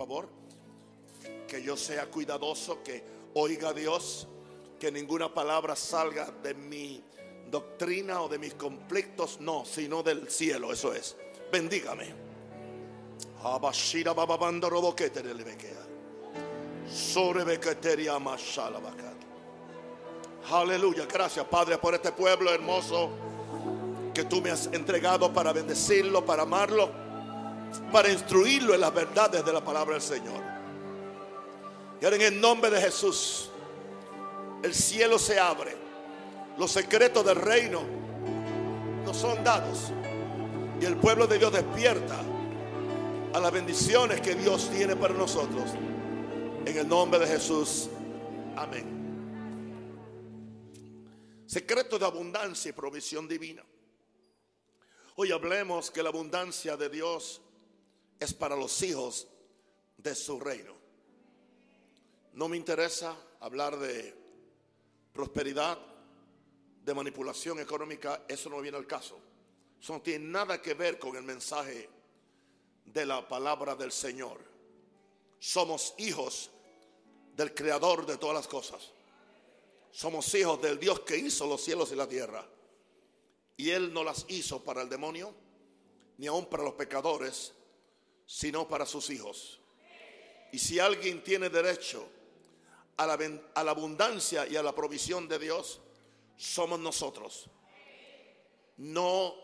favor. Que yo sea cuidadoso, que oiga Dios, que ninguna palabra salga de mi doctrina o de mis conflictos, no, sino del cielo, eso es. Bendígame. Aleluya, gracias Padre por este pueblo hermoso que tú me has entregado para bendecirlo, para amarlo, para instruirlo en las verdades de la palabra del Señor. Y ahora en el nombre de Jesús, el cielo se abre, los secretos del reino nos son dados y el pueblo de Dios despierta a las bendiciones que Dios tiene para nosotros. En el nombre de Jesús, amén. Secreto de abundancia y provisión divina. Hoy hablemos que la abundancia de Dios es para los hijos de su reino. No me interesa hablar de prosperidad, de manipulación económica, eso no viene al caso. Eso no tiene nada que ver con el mensaje de la palabra del Señor. Somos hijos del creador de todas las cosas. Somos hijos del Dios que hizo los cielos y la tierra. Y Él no las hizo para el demonio, ni aun para los pecadores, sino para sus hijos. Y si alguien tiene derecho a la, a la abundancia y a la provisión de Dios, somos nosotros. No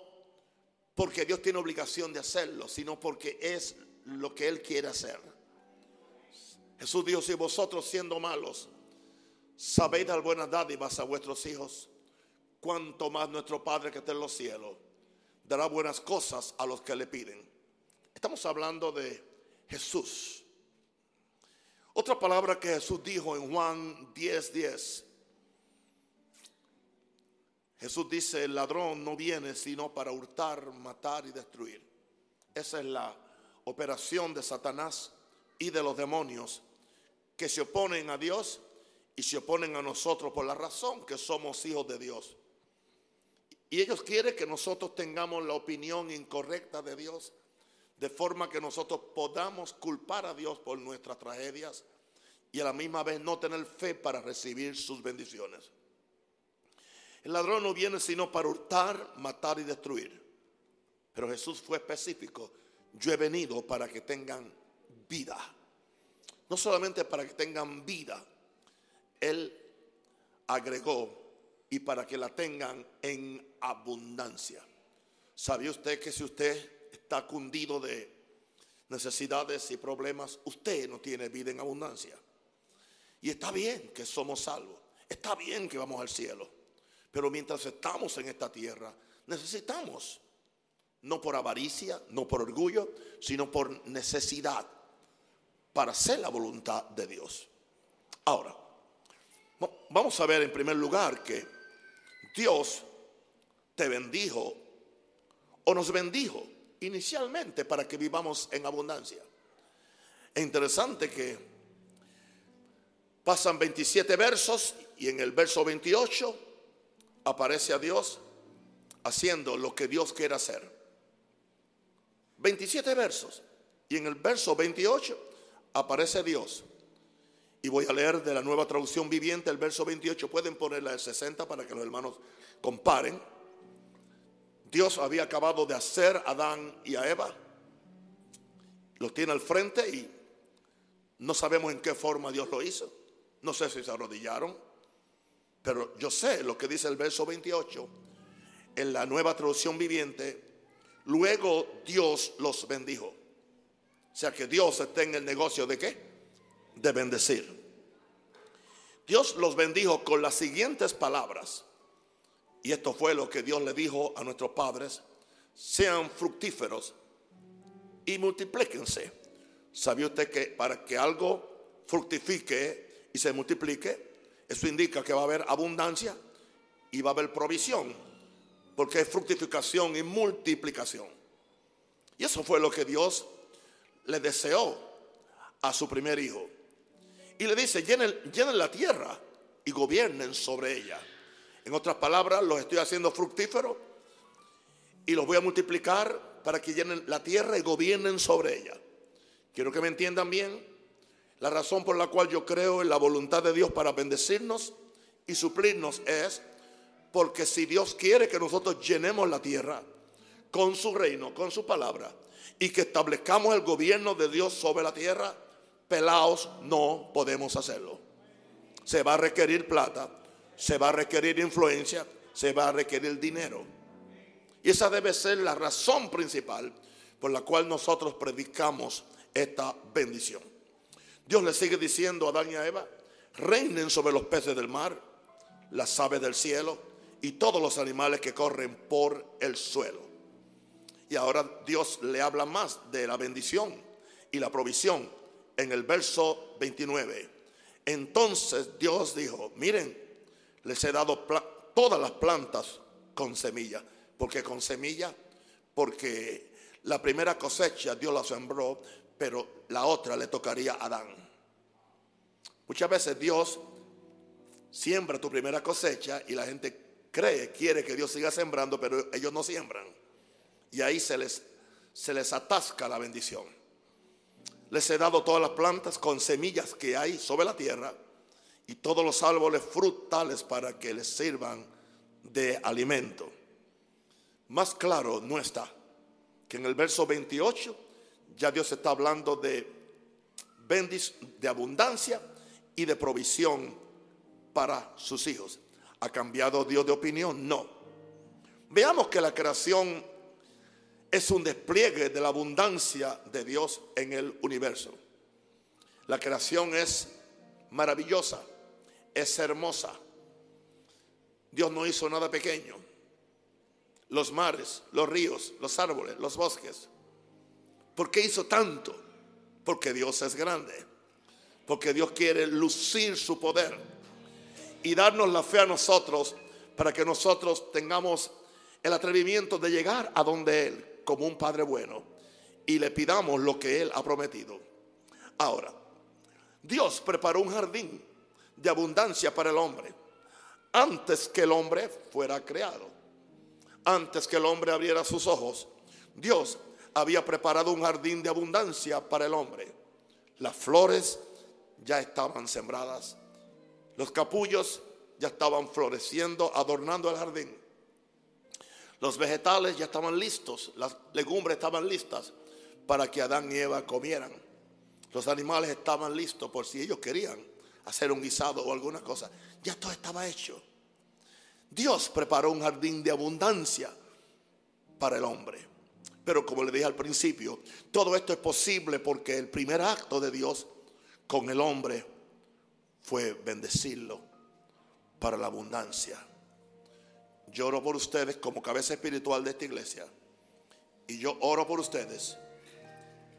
porque Dios tiene obligación de hacerlo, sino porque es lo que Él quiere hacer. Jesús dijo, si vosotros siendo malos, sabéis dar buenas dádivas a vuestros hijos, cuanto más nuestro Padre que está en los cielos dará buenas cosas a los que le piden. Estamos hablando de Jesús. Otra palabra que Jesús dijo en Juan 10:10. 10. Jesús dice, el ladrón no viene sino para hurtar, matar y destruir. Esa es la operación de Satanás y de los demonios que se oponen a Dios y se oponen a nosotros por la razón que somos hijos de Dios. Y ellos quieren que nosotros tengamos la opinión incorrecta de Dios, de forma que nosotros podamos culpar a Dios por nuestras tragedias y a la misma vez no tener fe para recibir sus bendiciones. El ladrón no viene sino para hurtar, matar y destruir. Pero Jesús fue específico. Yo he venido para que tengan vida. No solamente para que tengan vida. Él agregó y para que la tengan en abundancia. ¿Sabía usted que si usted está cundido de necesidades y problemas, usted no tiene vida en abundancia? Y está bien que somos salvos. Está bien que vamos al cielo. Pero mientras estamos en esta tierra, necesitamos, no por avaricia, no por orgullo, sino por necesidad para hacer la voluntad de Dios. Ahora, vamos a ver en primer lugar que Dios te bendijo o nos bendijo inicialmente para que vivamos en abundancia. Es interesante que pasan 27 versos y en el verso 28 aparece a Dios haciendo lo que Dios quiere hacer. 27 versos. Y en el verso 28 aparece Dios. Y voy a leer de la nueva traducción viviente el verso 28. Pueden ponerla de 60 para que los hermanos comparen. Dios había acabado de hacer a Adán y a Eva. Los tiene al frente y no sabemos en qué forma Dios lo hizo. No sé si se arrodillaron, pero yo sé lo que dice el verso 28 en la nueva traducción viviente. Luego Dios los bendijo. O sea que Dios está en el negocio de qué? De bendecir. Dios los bendijo con las siguientes palabras. Y esto fue lo que Dios le dijo a nuestros padres. Sean fructíferos y multiplíquense. ¿Sabía usted que para que algo fructifique y se multiplique, eso indica que va a haber abundancia y va a haber provisión, porque es fructificación y multiplicación. Y eso fue lo que Dios le deseó a su primer hijo. Y le dice, llenen, llenen la tierra y gobiernen sobre ella. En otras palabras, los estoy haciendo fructíferos y los voy a multiplicar para que llenen la tierra y gobiernen sobre ella. Quiero que me entiendan bien. La razón por la cual yo creo en la voluntad de Dios para bendecirnos y suplirnos es porque si Dios quiere que nosotros llenemos la tierra con su reino, con su palabra, y que establezcamos el gobierno de Dios sobre la tierra, pelados no podemos hacerlo. Se va a requerir plata, se va a requerir influencia, se va a requerir dinero. Y esa debe ser la razón principal por la cual nosotros predicamos esta bendición. Dios le sigue diciendo a Adán y a Eva, reinen sobre los peces del mar, las aves del cielo y todos los animales que corren por el suelo. Y ahora Dios le habla más de la bendición y la provisión en el verso 29. Entonces Dios dijo, miren, les he dado todas las plantas con semilla. ¿Por qué con semilla? Porque la primera cosecha Dios la sembró, pero la otra le tocaría a Adán. Muchas veces Dios siembra tu primera cosecha y la gente cree, quiere que Dios siga sembrando, pero ellos no siembran. Y ahí se les, se les atasca la bendición. Les he dado todas las plantas con semillas que hay sobre la tierra y todos los árboles frutales para que les sirvan de alimento. Más claro no está que en el verso 28 ya Dios está hablando de de abundancia y de provisión para sus hijos. ¿Ha cambiado Dios de opinión? No. Veamos que la creación es un despliegue de la abundancia de Dios en el universo. La creación es maravillosa, es hermosa. Dios no hizo nada pequeño. Los mares, los ríos, los árboles, los bosques. ¿Por qué hizo tanto? Porque Dios es grande. Porque Dios quiere lucir su poder y darnos la fe a nosotros para que nosotros tengamos el atrevimiento de llegar a donde Él como un Padre bueno y le pidamos lo que Él ha prometido. Ahora, Dios preparó un jardín de abundancia para el hombre antes que el hombre fuera creado. Antes que el hombre abriera sus ojos, Dios había preparado un jardín de abundancia para el hombre. Las flores ya estaban sembradas. Los capullos ya estaban floreciendo, adornando el jardín. Los vegetales ya estaban listos, las legumbres estaban listas para que Adán y Eva comieran. Los animales estaban listos por si ellos querían hacer un guisado o alguna cosa. Ya todo estaba hecho. Dios preparó un jardín de abundancia para el hombre. Pero como le dije al principio, todo esto es posible porque el primer acto de Dios con el hombre fue bendecirlo para la abundancia. Yo oro por ustedes como cabeza espiritual de esta iglesia. Y yo oro por ustedes.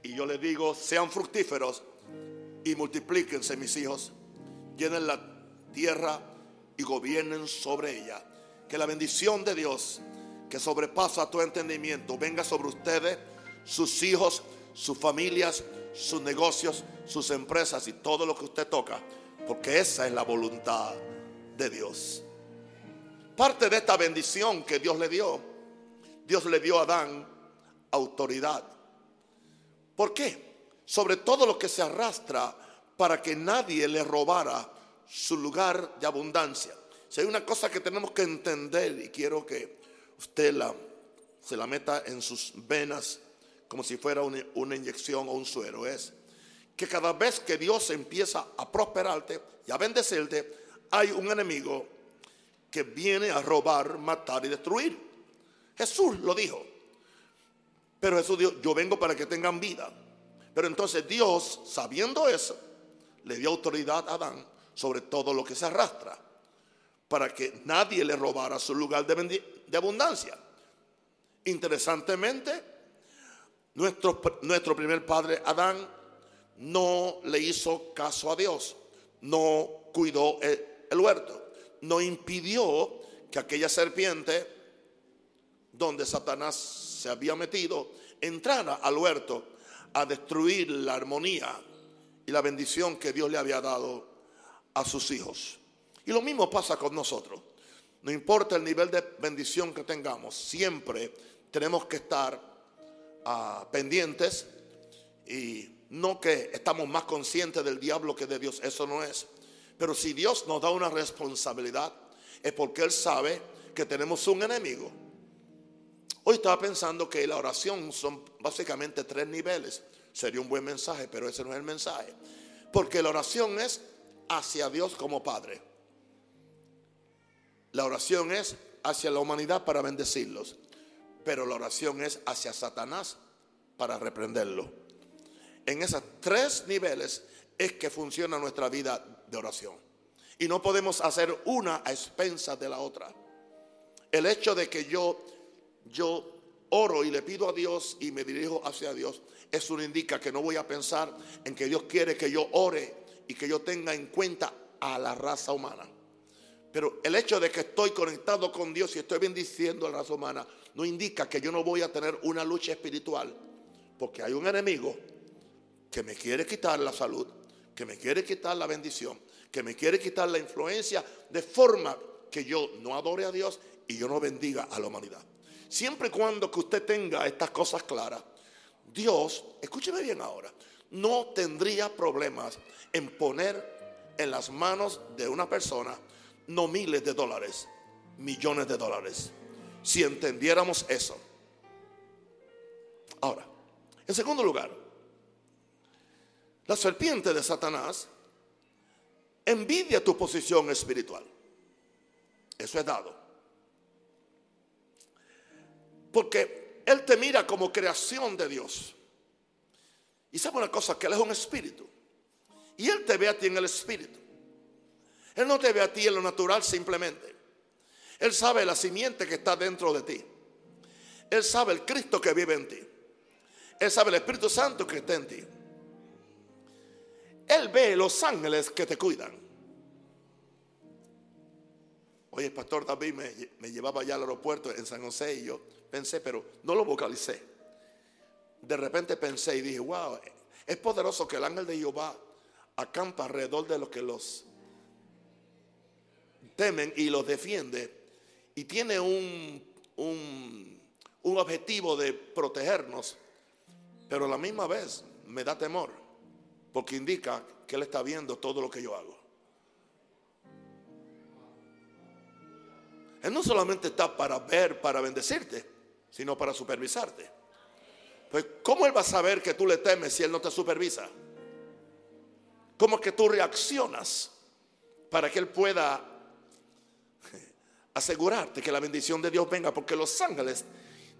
Y yo les digo, sean fructíferos y multiplíquense, mis hijos. Llenen la tierra y gobiernen sobre ella. Que la bendición de Dios, que sobrepasa tu entendimiento, venga sobre ustedes, sus hijos, sus familias, sus negocios, sus empresas y todo lo que usted toca. Porque esa es la voluntad de Dios. Parte de esta bendición que Dios le dio, Dios le dio a Adán autoridad. ¿Por qué? Sobre todo lo que se arrastra para que nadie le robara su lugar de abundancia. Si hay una cosa que tenemos que entender y quiero que usted la, se la meta en sus venas como si fuera una, una inyección o un suero, es que cada vez que Dios empieza a prosperarte y a bendecirte, hay un enemigo que viene a robar, matar y destruir. Jesús lo dijo. Pero Jesús dijo, yo vengo para que tengan vida. Pero entonces Dios, sabiendo eso, le dio autoridad a Adán sobre todo lo que se arrastra, para que nadie le robara su lugar de, abundancia. Interesantemente, nuestro, nuestro primer padre Adán no le hizo caso a Dios, no cuidó el huerto no impidió que aquella serpiente donde Satanás se había metido entrara al huerto a destruir la armonía y la bendición que Dios le había dado a sus hijos. Y lo mismo pasa con nosotros. No importa el nivel de bendición que tengamos, siempre tenemos que estar ah, pendientes y no que estamos más conscientes del diablo que de Dios, eso no es. Pero si Dios nos da una responsabilidad, es porque Él sabe que tenemos un enemigo. Hoy estaba pensando que la oración son básicamente tres niveles. Sería un buen mensaje, pero ese no es el mensaje. Porque la oración es hacia Dios como Padre. La oración es hacia la humanidad para bendecirlos. Pero la oración es hacia Satanás para reprenderlo. En esos tres niveles es que funciona nuestra vida de oración. Y no podemos hacer una a expensas de la otra. El hecho de que yo, yo oro y le pido a Dios y me dirijo hacia Dios, eso no indica que no voy a pensar en que Dios quiere que yo ore y que yo tenga en cuenta a la raza humana. Pero el hecho de que estoy conectado con Dios y estoy bendiciendo a la raza humana no indica que yo no voy a tener una lucha espiritual. Porque hay un enemigo que me quiere quitar la salud, que me quiere quitar la bendición, que me quiere quitar la influencia de forma que yo no adore a Dios y yo no bendiga a la humanidad. Siempre y cuando que usted tenga estas cosas claras, Dios, escúcheme bien ahora, no tendría problemas en poner en las manos de una persona no miles de dólares, millones de dólares, si entendiéramos eso. Ahora, en segundo lugar, la serpiente de Satanás envidia tu posición espiritual. Eso es dado. Porque Él te mira como creación de Dios. Y sabe una cosa, que Él es un espíritu. Y Él te ve a ti en el espíritu. Él no te ve a ti en lo natural simplemente. Él sabe la simiente que está dentro de ti. Él sabe el Cristo que vive en ti. Él sabe el Espíritu Santo que está en ti. Él ve los ángeles que te cuidan. Oye, el pastor David me, llevaba allá al aeropuerto en San José y yo pensé, pero no lo vocalicé. De repente pensé y dije, wow, es poderoso que el ángel de Jehová acampa alrededor de los que los temen y los defiende. Y tiene un, un, un objetivo de protegernos, pero a la misma vez me da temor porque indica que Él está viendo todo lo que yo hago. Él no solamente está para ver, para bendecirte, sino para supervisarte. Pues, ¿cómo Él va a saber que tú le temes si Él no te supervisa? ¿Cómo que tú reaccionas para que Él pueda asegurarte que la bendición de Dios venga? Porque los ángeles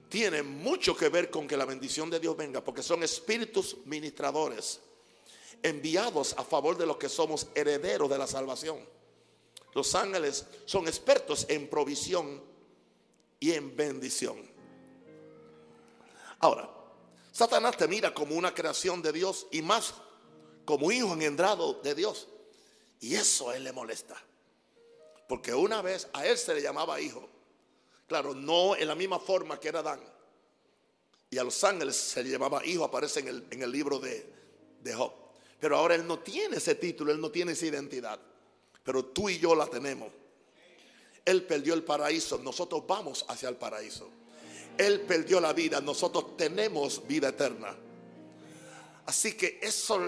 tienen mucho que ver con que la bendición de Dios venga, porque son espíritus ministradores enviados a favor de los que somos herederos de la salvación. Los ángeles son expertos en provisión y en bendición. Ahora, Satanás te mira como una creación de Dios y más como hijo engendrado de Dios. Y eso a él le molesta. Porque una vez a él se le llamaba hijo. Claro, no en la misma forma que era Adán. Y a los ángeles se le llamaba hijo, aparece en el, en el libro de, de Job. Pero ahora él no tiene ese título, él no tiene esa identidad. Pero tú y yo la tenemos. Él perdió el paraíso, nosotros vamos hacia el paraíso. Él perdió la vida, nosotros tenemos vida eterna. Así que eso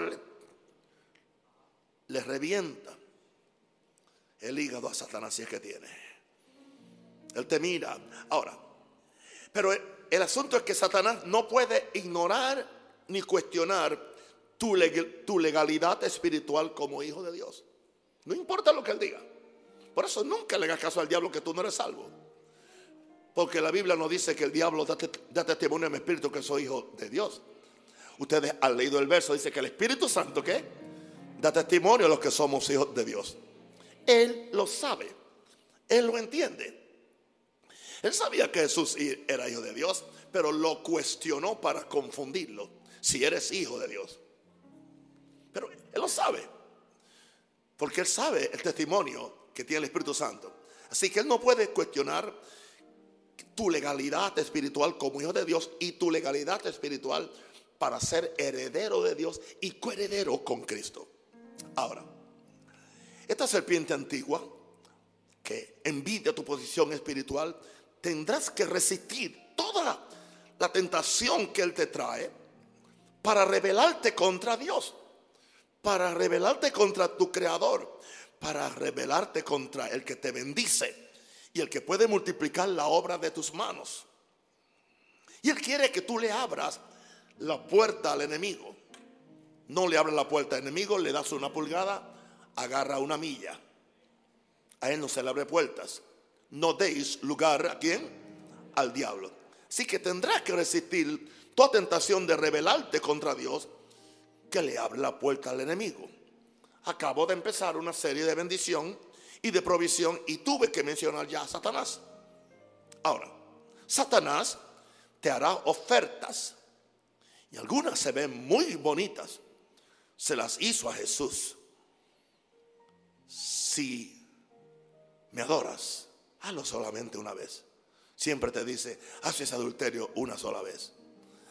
le, revienta el hígado a Satanás si es que tiene. Él te mira. Ahora, pero el asunto es que Satanás no puede ignorar ni cuestionar tu, legalidad espiritual como hijo de Dios. No importa lo que él diga. Por eso nunca le hagas caso al diablo que tú no eres salvo. Porque la Biblia no dice que el diablo da, testimonio en mi espíritu que soy hijo de Dios. Ustedes han leído el verso, dice que el Espíritu Santo, ¿qué? Da testimonio a los que somos hijos de Dios. Él lo sabe. Él lo entiende. Él sabía que Jesús era hijo de Dios, pero lo cuestionó para confundirlo. Si eres hijo de Dios. Pero Él lo sabe. Porque Él sabe el testimonio que tiene el Espíritu Santo. Así que Él no puede cuestionar tu legalidad espiritual como hijo de Dios y tu legalidad espiritual para ser heredero de Dios y coheredero con Cristo. Ahora, esta serpiente antigua que envidia tu posición espiritual, tendrás que resistir toda la tentación que Él te trae para rebelarte contra Dios, para rebelarte contra tu creador, para rebelarte contra el que te bendice y el que puede multiplicar la obra de tus manos. Y Él quiere que tú le abras la puerta al enemigo. No le abras la puerta al enemigo, le das una pulgada, agarra una milla. A Él no se le abre puertas. No deis lugar a quién? Al diablo. Así que tendrás que resistir toda tentación de rebelarte contra Dios que le abre la puerta al enemigo. Acabo de empezar una serie de bendición y de provisión y tuve que mencionar ya a Satanás. Ahora, Satanás te hará ofertas y algunas se ven muy bonitas. Se las hizo a Jesús. Si me adoras, hazlo solamente una vez. Siempre te dice, haz ese adulterio una sola vez.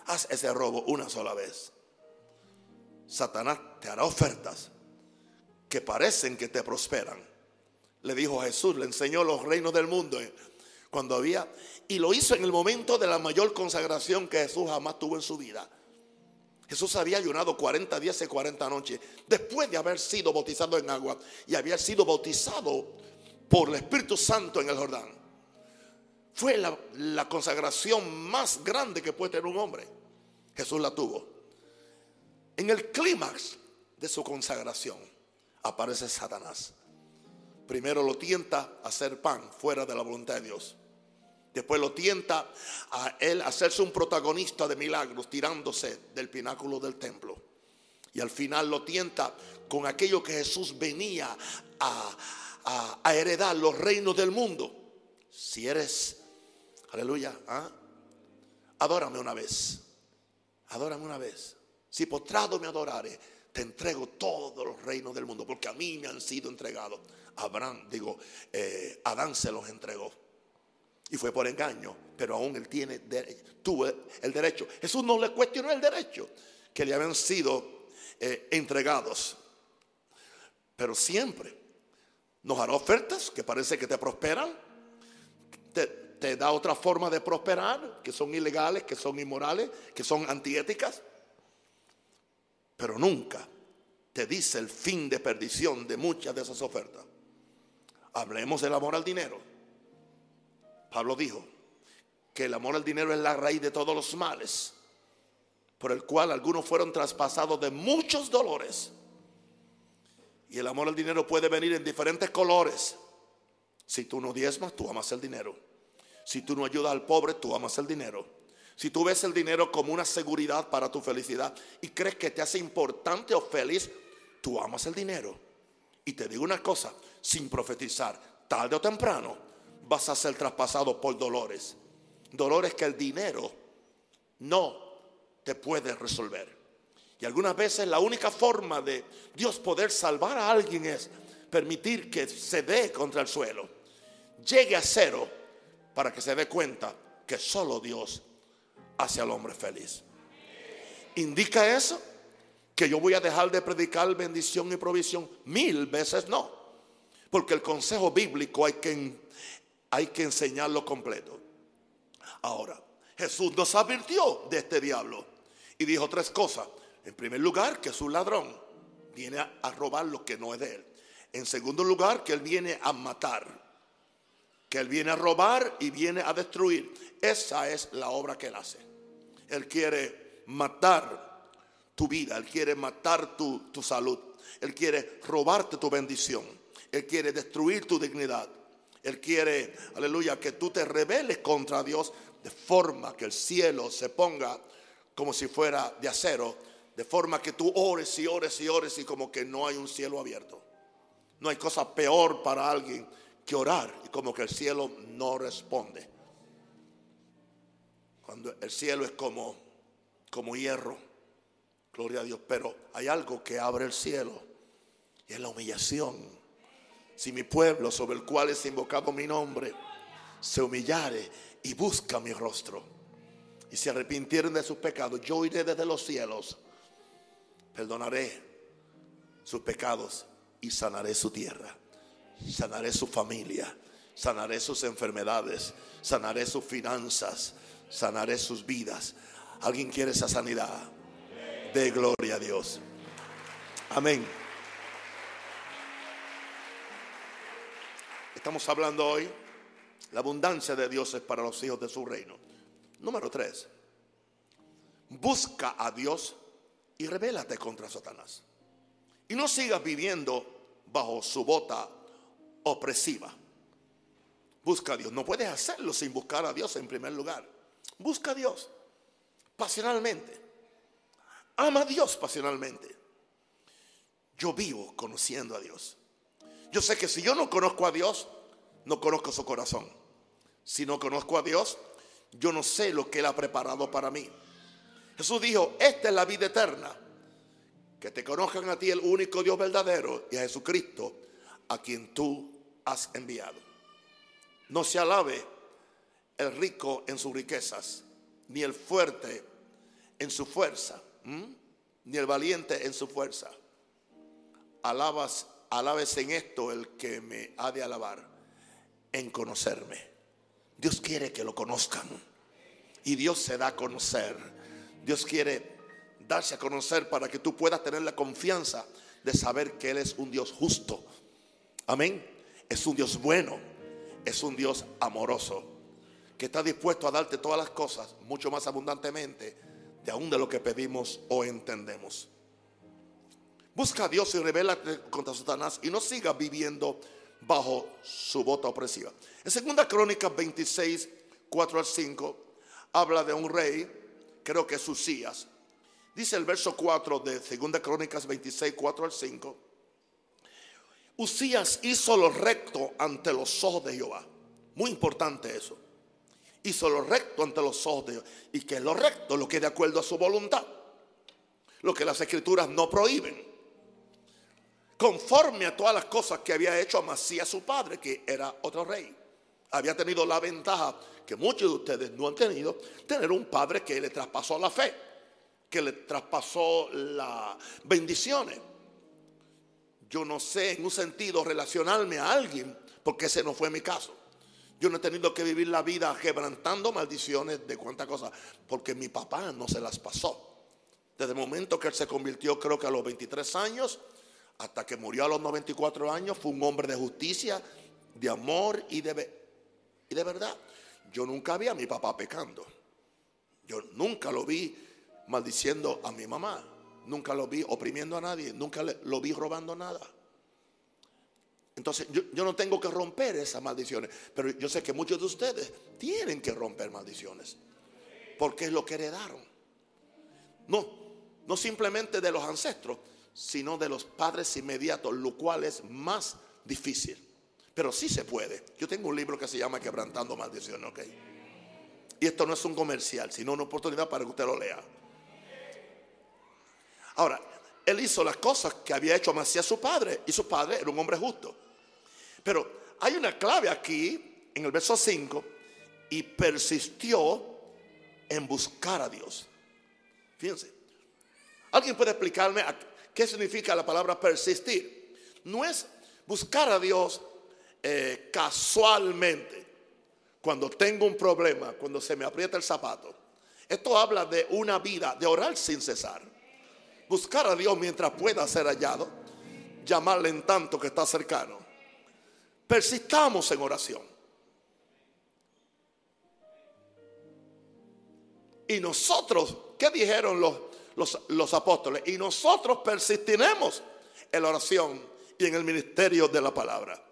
Haz ese robo una sola vez. Satanás te hará ofertas que parecen que te prosperan. Le dijo Jesús, le enseñó los reinos del mundo eh, cuando había, y lo hizo en el momento de la mayor consagración que Jesús jamás tuvo en su vida. Jesús había ayunado 40 días y 40 noches después de haber sido bautizado en agua y había sido bautizado por el Espíritu Santo en el Jordán. Fue la consagración más grande que puede tener un hombre. Jesús la tuvo. En el clímax de su consagración aparece Satanás. Primero lo tienta a hacer pan fuera de la voluntad de Dios. Después lo tienta a él hacerse un protagonista de milagros tirándose del pináculo del templo. Y al final lo tienta con aquello que Jesús venía a, heredar, los reinos del mundo. Si eres, aleluya, ¿ah? adórame una vez. Adórame una vez. Si postrado me adorare, te entrego todos los reinos del mundo, porque a mí me han sido entregados. Abraham, digo, eh, Adán se los entregó. Y fue por engaño, pero aún él tiene, tuvo el derecho. Jesús no le cuestionó el derecho que le habían sido eh, entregados. Pero siempre nos hará ofertas que parece que te prosperan. Te, te da otra forma de prosperar, que son ilegales, que son inmorales, que son antiéticas. Pero nunca te dice el fin de perdición de muchas de esas ofertas. Hablemos del amor al dinero. Pablo dijo que el amor al dinero es la raíz de todos los males, por el cual algunos fueron traspasados de muchos dolores. Y el amor al dinero puede venir en diferentes colores. Si tú no diezmas, tú amas el dinero. Si tú no ayudas al pobre, tú amas el dinero. Si tú ves el dinero como una seguridad para tu felicidad y crees que te hace importante o feliz, tú amas el dinero. Y te digo una cosa, sin profetizar, tarde o temprano vas a ser traspasado por dolores. Dolores que el dinero no te puede resolver. Y algunas veces la única forma de Dios poder salvar a alguien es permitir que se dé contra el suelo, llegue a cero para que se dé cuenta que solo Dios hace al hombre feliz. ¿Indica eso? Que yo voy a dejar de predicar bendición y provisión. Mil veces no. Porque el consejo bíblico hay que, hay que enseñarlo completo. Ahora, Jesús nos advirtió de este diablo y dijo tres cosas. En primer lugar, que es un ladrón. Viene a, robar lo que no es de él. En segundo lugar, que él viene a matar. Que él viene a robar y viene a destruir. Esa es la obra que él hace. Él quiere matar tu vida. Él quiere matar tu, tu salud. Él quiere robarte tu bendición. Él quiere destruir tu dignidad. Él quiere, aleluya, que tú te rebeles contra Dios de forma que el cielo se ponga como si fuera de acero, de forma que tú ores y ores y ores y como que no hay un cielo abierto. No hay cosa peor para alguien que orar y como que el cielo no responde. Cuando el cielo es como, como hierro, gloria a Dios, pero hay algo que abre el cielo y es la humillación. Si mi pueblo sobre el cual es invocado mi nombre se humillare y busca mi rostro y se arrepintieren de sus pecados, yo iré desde los cielos, perdonaré sus pecados y sanaré su tierra, sanaré su familia, sanaré sus enfermedades, sanaré sus finanzas, sanaré sus vidas. ¿Alguien quiere esa sanidad? de gloria a Dios. Amén. Estamos hablando hoy, la abundancia de Dios es para los hijos de su reino. Número tres, busca a Dios y rebélate contra Satanás. Y no sigas viviendo bajo su bota opresiva. Busca a Dios. No puedes hacerlo sin buscar a Dios en primer lugar. Busca a Dios pasionalmente. Ama a Dios pasionalmente. Yo vivo conociendo a Dios. Yo sé que si yo no conozco a Dios, no conozco su corazón. Si no conozco a Dios, yo no sé lo que Él ha preparado para mí. Jesús dijo, esta es la vida eterna. Que te conozcan a ti el único Dios verdadero y a Jesucristo a quien tú has enviado. No se alabe el rico en sus riquezas, ni el fuerte en su fuerza, ni el valiente en su fuerza. Alabas, alabes en esto el que me ha de alabar, en conocerme. Dios quiere que lo conozcan. Y Dios se da a conocer. Dios quiere darse a conocer para que tú puedas tener la confianza de saber que Él es un Dios justo. Amén. Es un Dios bueno. Es un Dios amoroso. Que está dispuesto a darte todas las cosas mucho más abundantemente de aún de lo que pedimos o entendemos. Busca a Dios y revélate contra Satanás y no sigas viviendo bajo su bota opresiva. En segunda crónica 26, 4 al 5, habla de un rey, creo que es Usías. Dice el verso 4 de segunda crónicas 26, 4 al 5. Usías hizo lo recto ante los ojos de Jehová. Muy importante eso. Hizo lo recto ante los ojos de Jehová. Y que lo recto, lo que es de acuerdo a su voluntad. Lo que las escrituras no prohíben conforme a todas las cosas que había hecho Amasías su padre, que era otro rey. Había tenido la ventaja que muchos de ustedes no han tenido, tener un padre que le traspasó la fe, que le traspasó las bendiciones. Yo no sé en un sentido relacionarme a alguien, porque ese no fue mi caso. Yo no he tenido que vivir la vida quebrantando maldiciones de cuántas cosas, porque mi papá no se las pasó. Desde el momento que él se convirtió, creo que a los 23 años, hasta que murió a los 94 años, fue un hombre de justicia, de amor y de, y de verdad. Yo nunca vi a mi papá pecando. Yo nunca lo vi maldiciendo a mi mamá. Nunca lo vi oprimiendo a nadie. Nunca lo vi robando nada. Entonces yo, yo, no tengo que romper esas maldiciones. Pero yo sé que muchos de ustedes tienen que romper maldiciones. Porque es lo que heredaron. No, no simplemente de los ancestros, sino de los padres inmediatos, lo cual es más difícil. Pero sí se puede. Yo tengo un libro que se llama Quebrantando Maldiciones, ¿ok? Y esto no es un comercial, sino una oportunidad para que usted lo lea. Ahora, él hizo las cosas que había hecho Macías su padre, y su padre era un hombre justo. Pero hay una clave aquí, en el verso 5, y persistió en buscar a Dios. Fíjense, ¿alguien puede explicarme ¿Qué significa la palabra persistir? No es buscar a Dios eh, casualmente, cuando tengo un problema, cuando se me aprieta el zapato. Esto habla de una vida, de orar sin cesar. Buscar a Dios mientras pueda ser hallado. Llamarle en tanto que está cercano. Persistamos en oración. Y nosotros, ¿qué dijeron los, los, apóstoles. Y nosotros persistiremos en la oración y en el ministerio de la palabra.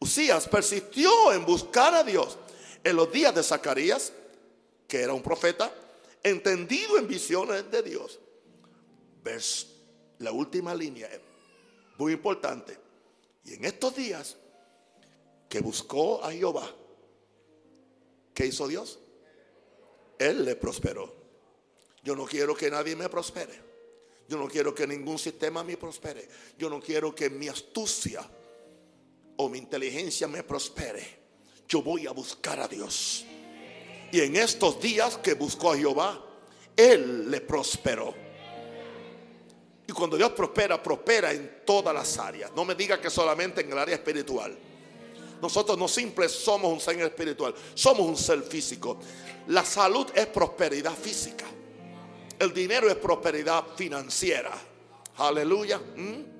Usías persistió en buscar a Dios en los días de Zacarías, que era un profeta, entendido en visiones de Dios. La última línea, muy importante. Y en estos días que buscó a Jehová, ¿qué hizo Dios? Él le prosperó. Yo no quiero que nadie me prospere. Yo no quiero que ningún sistema me prospere. Yo no quiero que mi astucia o mi inteligencia me prospere. Yo voy a buscar a Dios. Y en estos días que buscó a Jehová, Él le prosperó. Y cuando Dios prospera, prospera en todas las áreas. No me diga que solamente en el área espiritual. Nosotros no simples somos un ser espiritual, somos un ser físico. La salud es prosperidad física. El dinero es prosperidad financiera. Aleluya. ¿Mm?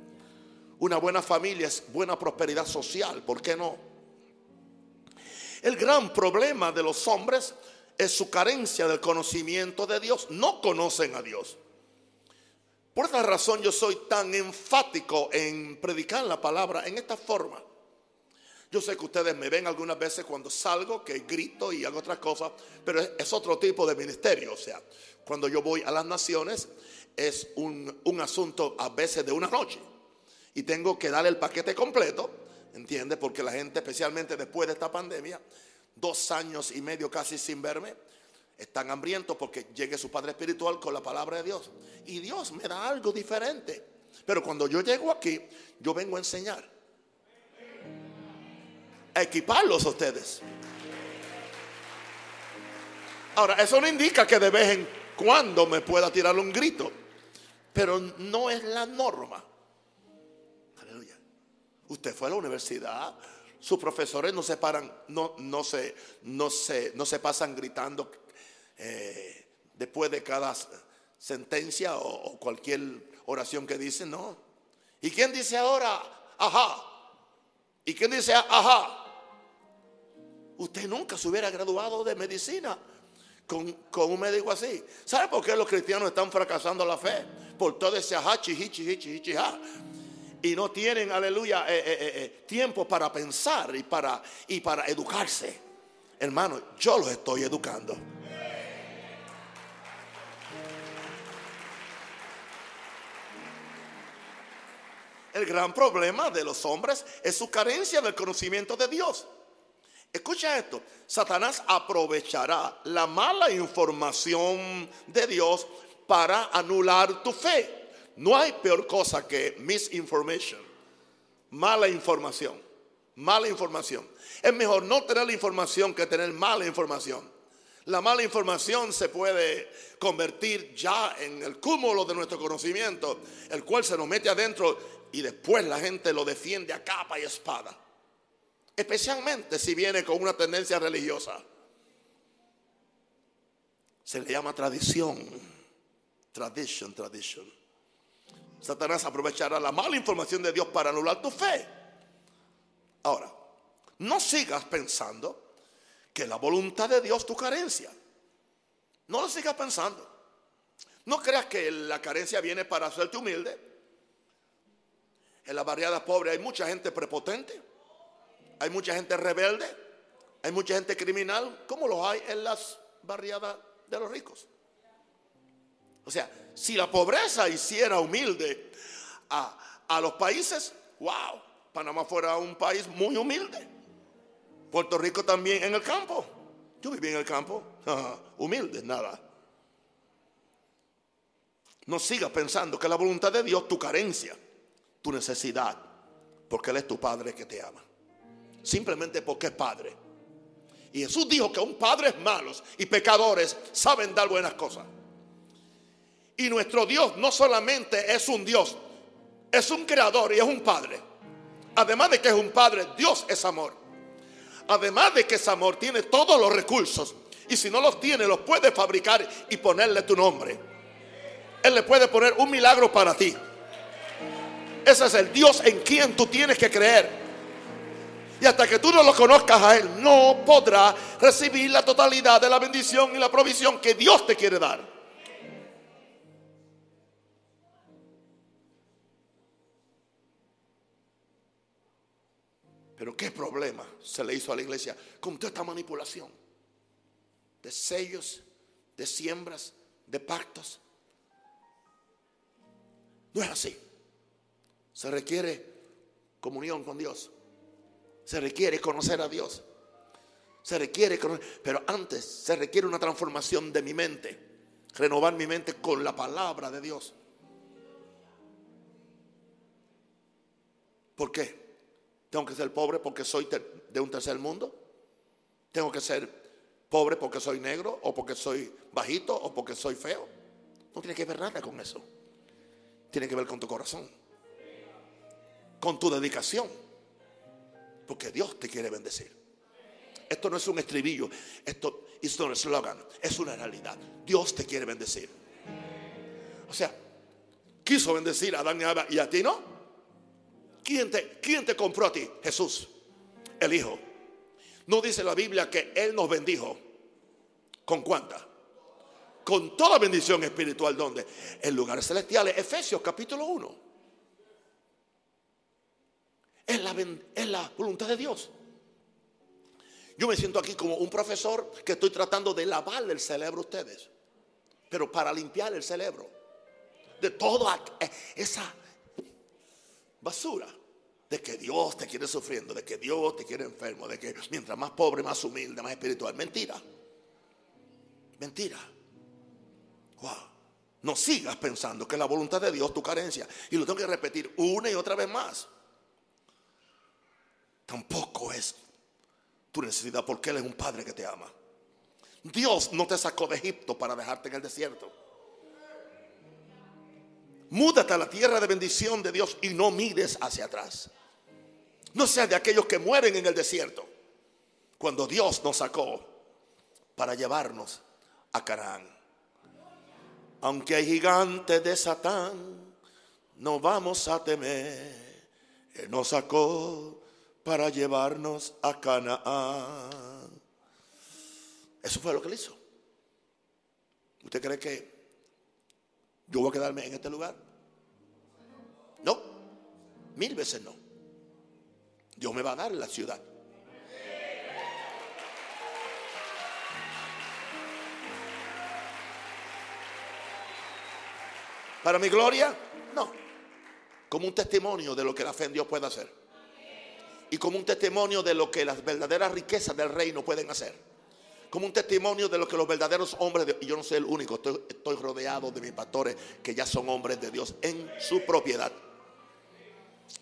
Una buena familia es buena prosperidad social. ¿Por qué no? El gran problema de los hombres es su carencia del conocimiento de Dios. No conocen a Dios. Por esta razón yo soy tan enfático en predicar la palabra en esta forma. Yo sé que ustedes me ven algunas veces cuando salgo, que grito y hago otras cosas, pero es, otro tipo de ministerio. O sea, cuando yo voy a las naciones es un, un asunto a veces de una noche. Y tengo que dar el paquete completo, ¿entiendes? Porque la gente, especialmente después de esta pandemia, dos años y medio casi sin verme, están hambrientos porque llegue su Padre Espiritual con la palabra de Dios. Y Dios me da algo diferente. Pero cuando yo llego aquí, yo vengo a enseñar. Equiparlos a ustedes. Ahora, eso no indica que de vez en cuando me pueda tirar un grito. Pero no es la norma. Aleluya. Usted fue a la universidad. Sus profesores no se paran, no, no, se, no, se, no se pasan gritando eh, después de cada sentencia o, cualquier oración que dice, no. ¿Y quién dice ahora, ajá? ¿Y quién dice, ajá? Usted nunca se hubiera graduado de medicina con, un médico así. ¿Sabe por qué los cristianos están fracasando la fe? Por todo ese ajá, chichi, chichi, chichi, Y no tienen, aleluya, eh, eh, tiempo para pensar y para, y para educarse. Hermano, yo los estoy educando. El gran problema de los hombres es su carencia del conocimiento de Dios. Escucha esto, Satanás aprovechará la mala información de Dios para anular tu fe. No hay peor cosa que misinformation, mala información, mala información. Es mejor no tener la información que tener mala información. La mala información se puede convertir ya en el cúmulo de nuestro conocimiento, el cual se nos mete adentro y después la gente lo defiende a capa y espada. Especialmente si viene con una tendencia religiosa. Se le llama tradición. Tradition, tradition. Satanás aprovechará la mala información de Dios para anular tu fe. Ahora, no sigas pensando que la voluntad de Dios tu carencia. No lo sigas pensando. No creas que la carencia viene para hacerte humilde. En la barriada pobre hay mucha gente prepotente, hay mucha gente rebelde, hay mucha gente criminal, como los hay en las barriadas de los ricos. O sea, si la pobreza hiciera humilde a, a los países, wow, Panamá fuera un país muy humilde. Puerto Rico también en el campo. Yo viví en el campo, humilde, nada. No sigas pensando que la voluntad de Dios, tu carencia, tu necesidad, porque Él es tu Padre que te ama. Simplemente porque es Padre. Y Jesús dijo que un padres malos y pecadores saben dar buenas cosas. Y nuestro Dios no solamente es un Dios, es un creador y es un Padre. Además de que es un Padre, Dios es amor. Además de que es amor, tiene todos los recursos. Y si no los tiene, los puede fabricar y ponerle tu nombre. Él le puede poner un milagro para ti. Ese es el Dios en quien tú tienes que creer. Y hasta que tú no lo conozcas a Él, no podrás recibir la totalidad de la bendición y la provisión que Dios te quiere dar. Pero qué problema se le hizo a la iglesia con toda esta manipulación de sellos, de siembras, de pactos. No es así. Se requiere comunión con Dios. Se requiere conocer a Dios. Se requiere conocer, pero antes se requiere una transformación de mi mente, renovar mi mente con la palabra de Dios. ¿Por qué? ¿Tengo que ser pobre porque soy de un tercer mundo? ¿Tengo que ser pobre porque soy negro o porque soy bajito o porque soy feo? No tiene que ver nada con eso. Tiene que ver con tu corazón con tu dedicación. Porque Dios te quiere bendecir. Esto no es un estribillo, esto es un eslogan, es una realidad. Dios te quiere bendecir. O sea, quiso bendecir a Adán y Eva y a ti no. ¿Quién te, ¿Quién te compró a ti? Jesús, el Hijo. No dice la Biblia que Él nos bendijo. ¿Con cuánta? Con toda bendición espiritual. ¿Dónde? En lugares celestiales. Efesios capítulo 1. Es la, voluntad de Dios. Yo me siento aquí como un profesor que estoy tratando de lavarle el cerebro a ustedes. Pero para limpiar el cerebro de toda esa basura de que Dios te quiere sufriendo, de que Dios te quiere enfermo, de que mientras más pobre, más humilde, más espiritual. Mentira. Mentira. No sigas pensando que la voluntad de Dios tu carencia. Y lo tengo que repetir una y otra vez más. Tampoco es tu necesidad porque Él es un Padre que te ama. Dios no te sacó de Egipto para dejarte en el desierto. Múdate a la tierra de bendición de Dios y no mires hacia atrás. No seas de aquellos que mueren en el desierto. Cuando Dios nos sacó para llevarnos a Canaán. Aunque hay gigantes de Satán, no vamos a temer. Él nos sacó para llevarnos a Canaán. Eso fue lo que él hizo. ¿Usted cree que yo voy a quedarme en este lugar? No, mil veces no. Dios me va a dar la ciudad. Para mi gloria, no. Como un testimonio de lo que la fe en Dios puede hacer y como un testimonio de lo que las verdaderas riquezas del reino pueden hacer. Como un testimonio de lo que los verdaderos hombres, de, y yo no soy el único, estoy, rodeado de mis pastores que ya son hombres de Dios en su propiedad.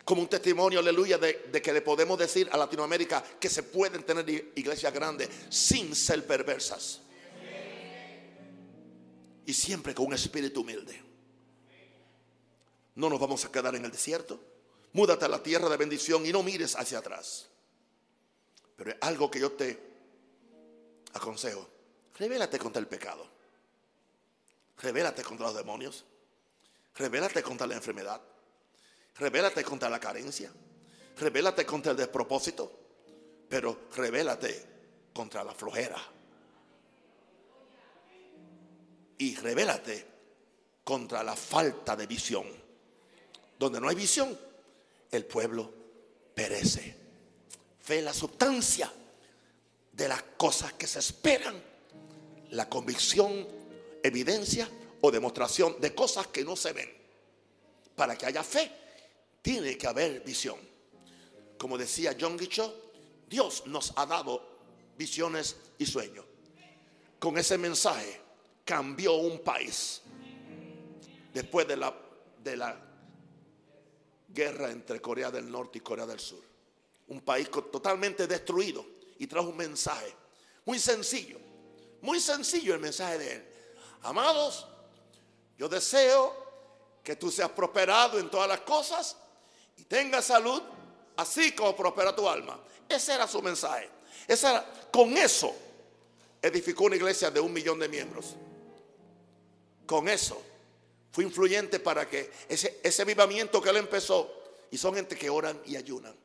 Como un testimonio, aleluya, de, de que le podemos decir a Latinoamérica que se pueden tener iglesias grandes sin ser perversas. Y siempre con un espíritu humilde. No nos vamos a quedar en el desierto. Múdate a la tierra de bendición y no mires hacia atrás. Pero es algo que yo te aconsejo. Revélate contra el pecado. Revélate contra los demonios. Revélate contra la enfermedad. Revélate contra la carencia. Revélate contra el despropósito. Pero revélate contra la flojera. Y revélate contra la falta de visión. Donde no hay visión, el pueblo perece. Fe la sustancia de las cosas que se esperan, la convicción, evidencia o demostración de cosas que no se ven. Para que haya fe, tiene que haber visión. Como decía John Guichot, Dios nos ha dado visiones y sueños. Con ese mensaje cambió un país después de la, de la guerra entre Corea del Norte y Corea del Sur. Un país totalmente destruido y trajo un mensaje muy sencillo, muy sencillo el mensaje de él. Amados, yo deseo que tú seas prosperado en todas las cosas y tengas salud, así como prospera tu alma. Ese era su mensaje. con eso edificó una iglesia de un millón de miembros. Con eso fue influyente para que ese, ese que él empezó, y son gente que oran y ayunan.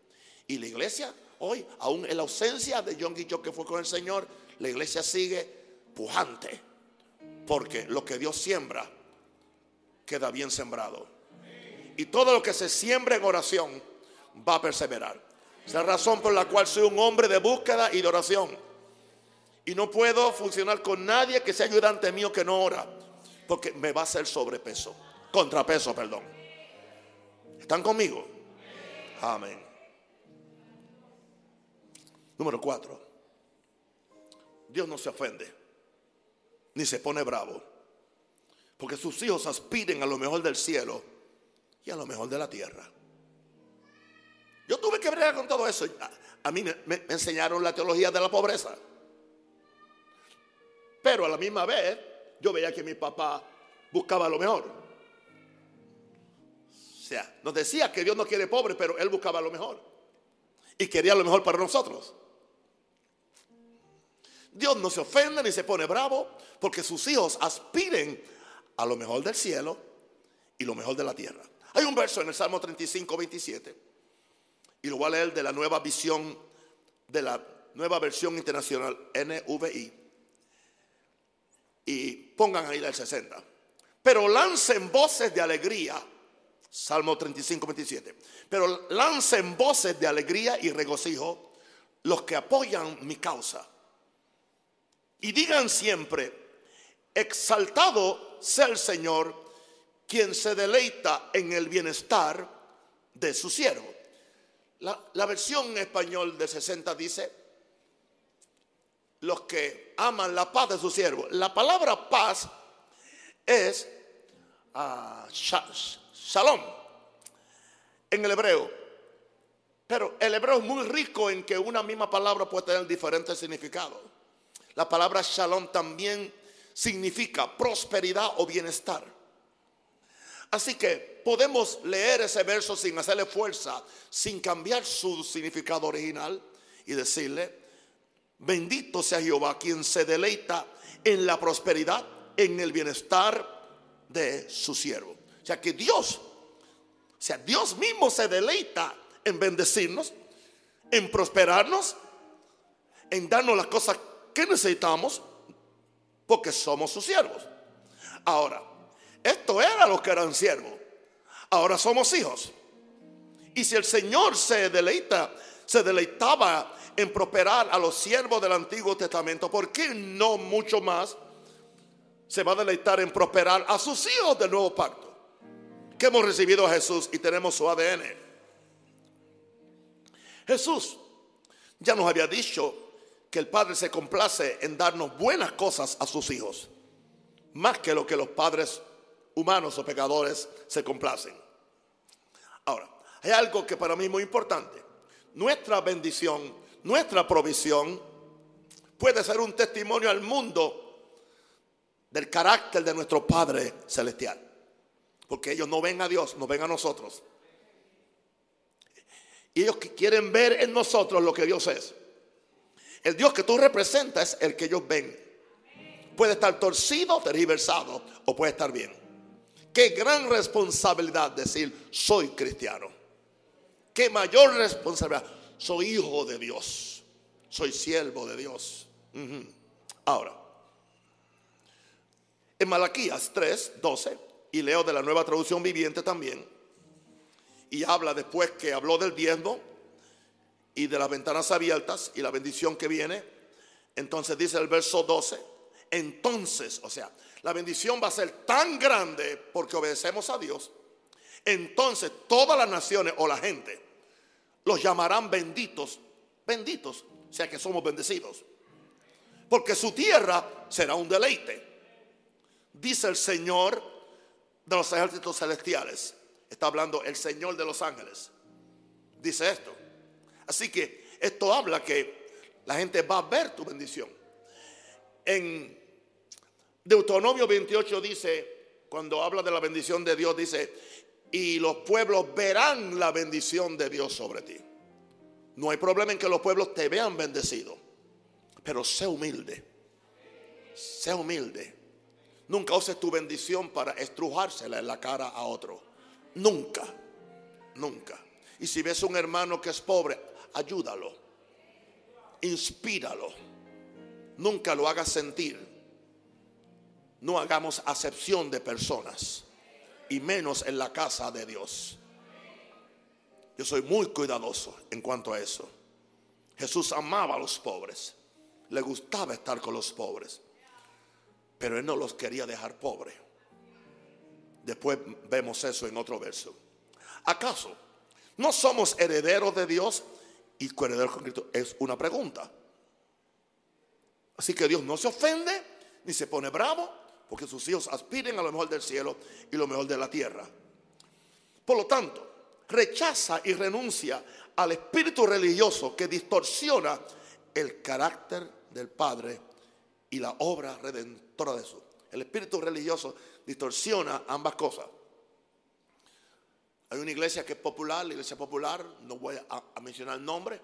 Y la iglesia, hoy, aún en la ausencia de John Guillo que fue con el Señor, la iglesia sigue pujante. Porque lo que Dios siembra queda bien sembrado. Y todo lo que se siembra en oración va a perseverar. Es la razón por la cual soy un hombre de búsqueda y de oración. Y no puedo funcionar con nadie que sea ayudante mío que no ora porque me va a hacer sobrepeso, contrapeso, perdón. ¿Están conmigo? Amén. Número cuatro. Dios no se ofende, ni se pone bravo, porque sus hijos aspiren a lo mejor del cielo y a lo mejor de la tierra. Yo tuve que bregar con todo eso. A, mí me, me enseñaron la teología de la pobreza. Pero a la misma vez yo veía que mi papá buscaba lo mejor. O sea, nos decía que Dios no quiere pobres, pero Él buscaba lo mejor. Y quería lo mejor para nosotros. Dios no se ofende ni se pone bravo porque sus hijos aspiren a lo mejor del cielo y lo mejor de la tierra. Hay un verso en el Salmo 35, 27, y lo voy a leer de la nueva visión, de la nueva versión internacional, NVI. Y pongan ahí el 60. Pero lancen voces de alegría. Salmo 35, 27. Pero lancen voces de alegría y regocijo los que apoyan mi causa. Y digan siempre, exaltado sea el Señor, quien se deleita en el bienestar de su siervo. La, la versión en español de 60 dice, los que aman la paz de su siervo. La palabra paz es uh, shalom en el hebreo. Pero el hebreo es muy rico en que una misma palabra puede tener diferentes significados. La palabra shalom también significa prosperidad o bienestar. Así que podemos leer ese verso sin hacerle fuerza, sin cambiar su significado original y decirle, bendito sea Jehová quien se deleita en la prosperidad, en el bienestar de su siervo. O sea que Dios, o sea, Dios mismo se deleita en bendecirnos, en prosperarnos, en darnos las cosas que necesitamos, porque somos sus siervos. Ahora, esto era los que eran siervos. Ahora somos hijos. Y si el Señor se deleita, se deleitaba en prosperar a los siervos del Antiguo Testamento, ¿por qué no mucho más se va a deleitar en prosperar a sus hijos del nuevo pacto? Que hemos recibido a Jesús y tenemos su ADN. Jesús ya nos había dicho que el Padre se complace en darnos buenas cosas a sus hijos, más que lo que los padres humanos o pecadores se complacen. Ahora, hay algo que para mí es muy importante. Nuestra bendición, nuestra provisión puede ser un testimonio al mundo del carácter de nuestro Padre Celestial. Porque ellos no ven a Dios, no ven a nosotros. Y ellos quieren ver en nosotros lo que Dios es. El Dios que tú representas es el que ellos ven. Puede estar torcido, tergiversado o puede estar bien. Qué gran responsabilidad decir soy cristiano. Qué mayor responsabilidad. Soy hijo de Dios. Soy siervo de Dios. Ahora, en Malaquías 3, 12, y leo de la nueva traducción viviente también, y habla después que habló del diezmo, y de las ventanas abiertas y la bendición que viene. Entonces dice el verso 12, entonces, o sea, la bendición va a ser tan grande porque obedecemos a Dios. Entonces todas las naciones o la gente los llamarán benditos, benditos, o sea que somos bendecidos. Porque su tierra será un deleite. Dice el Señor de los ejércitos celestiales. Está hablando el Señor de los ángeles. Dice esto. Así que esto habla que la gente va a ver tu bendición. En Deuteronomio 28 dice, cuando habla de la bendición de Dios, dice, y los pueblos verán la bendición de Dios sobre ti. No hay problema en que los pueblos te vean bendecido, pero sé humilde. Sé humilde. Nunca uses tu bendición para estrujársela en la cara a otro. Nunca, nunca. Y si ves un hermano que es pobre, ayúdalo, inspíralo, nunca lo hagas sentir. No hagamos acepción de personas y menos en la casa de Dios. Yo soy muy cuidadoso en cuanto a eso. Jesús amaba a los pobres, le gustaba estar con los pobres, pero él no los quería dejar pobres. Después vemos eso en otro verso. ¿Acaso no somos herederos de Dios y coherederos con Cristo es una pregunta. Así que Dios no se ofende ni se pone bravo porque sus hijos aspiren a lo mejor del cielo y lo mejor de la tierra. Por lo tanto, rechaza y renuncia al espíritu religioso que distorsiona el carácter del Padre y la obra redentora de eso. El espíritu religioso distorsiona ambas cosas. Hay una iglesia que es popular, la iglesia popular, no voy a, mencionar el nombre,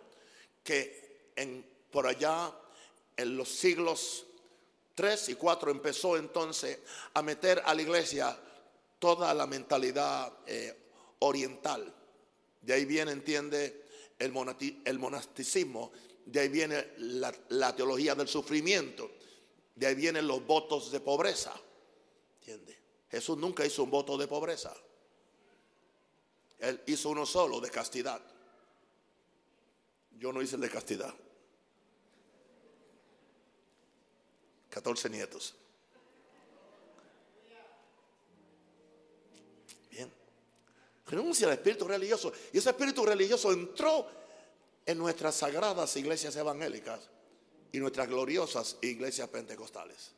que por allá en los siglos 3 y 4 empezó entonces a meter a la iglesia toda la mentalidad eh, oriental. De ahí viene, entiende, el, monasticismo, de ahí viene la, la, teología del sufrimiento, de ahí vienen los votos de pobreza. ¿Entiende? Jesús nunca hizo un voto de pobreza. Él hizo uno solo de castidad. Yo no hice el de castidad. 14 nietos. Bien. Renuncia al espíritu religioso. Y ese espíritu religioso entró en nuestras sagradas iglesias evangélicas y nuestras gloriosas iglesias pentecostales.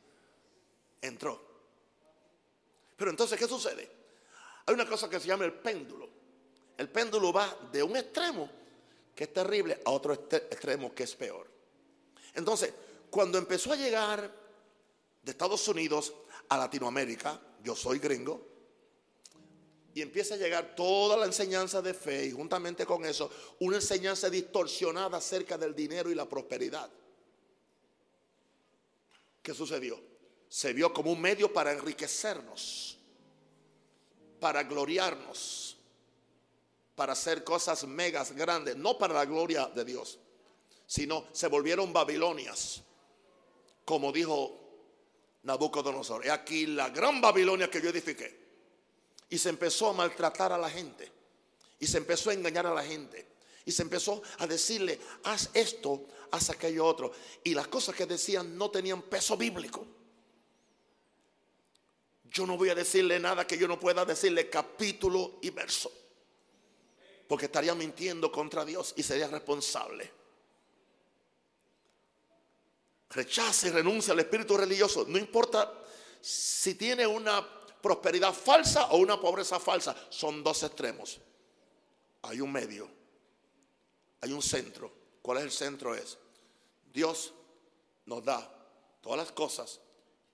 Entró. Pero entonces, ¿qué sucede? Hay una cosa que se llama el péndulo. El péndulo va de un extremo que es terrible a otro extremo que es peor. Entonces, cuando empezó a llegar de Estados Unidos a Latinoamérica, yo soy gringo, y empieza a llegar toda la enseñanza de fe y juntamente con eso una enseñanza distorsionada acerca del dinero y la prosperidad. ¿Qué sucedió? Se vio como un medio para enriquecernos, para gloriarnos, para hacer cosas megas grandes, no para la gloria de Dios, sino se volvieron babilonias, como dijo Nabucodonosor. He aquí la gran Babilonia que yo edifiqué. Y se empezó a maltratar a la gente. Y se empezó a engañar a la gente. Y se empezó a decirle, haz esto, haz aquello otro. Y las cosas que decían no tenían peso bíblico. Yo no voy a decirle nada que yo no pueda decirle capítulo y verso. Porque estaría mintiendo contra Dios y sería responsable. Rechaza y renuncia al espíritu religioso. No importa si tiene una prosperidad falsa o una pobreza falsa. Son dos extremos. Hay un medio. Hay un centro. ¿Cuál es el centro? Es Dios nos da todas las cosas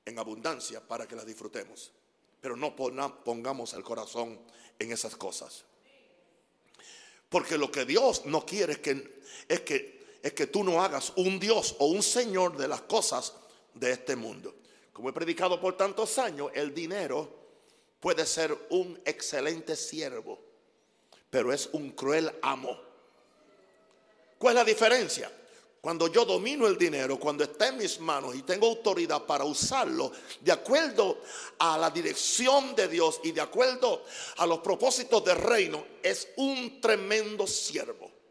en abundancia para que las disfrutemos. Pero no pongamos el corazón en esas cosas. Porque lo que Dios no quiere es que, es que, es que tú no hagas un Dios o un Señor de las cosas de este mundo. Como he predicado por tantos años, el dinero puede ser un excelente siervo, pero es un cruel amo. ¿Cuál es la diferencia? Cuando yo domino el dinero, cuando está en mis manos y tengo autoridad para usarlo de acuerdo a la dirección de Dios y de acuerdo a los propósitos del reino, es un tremendo siervo.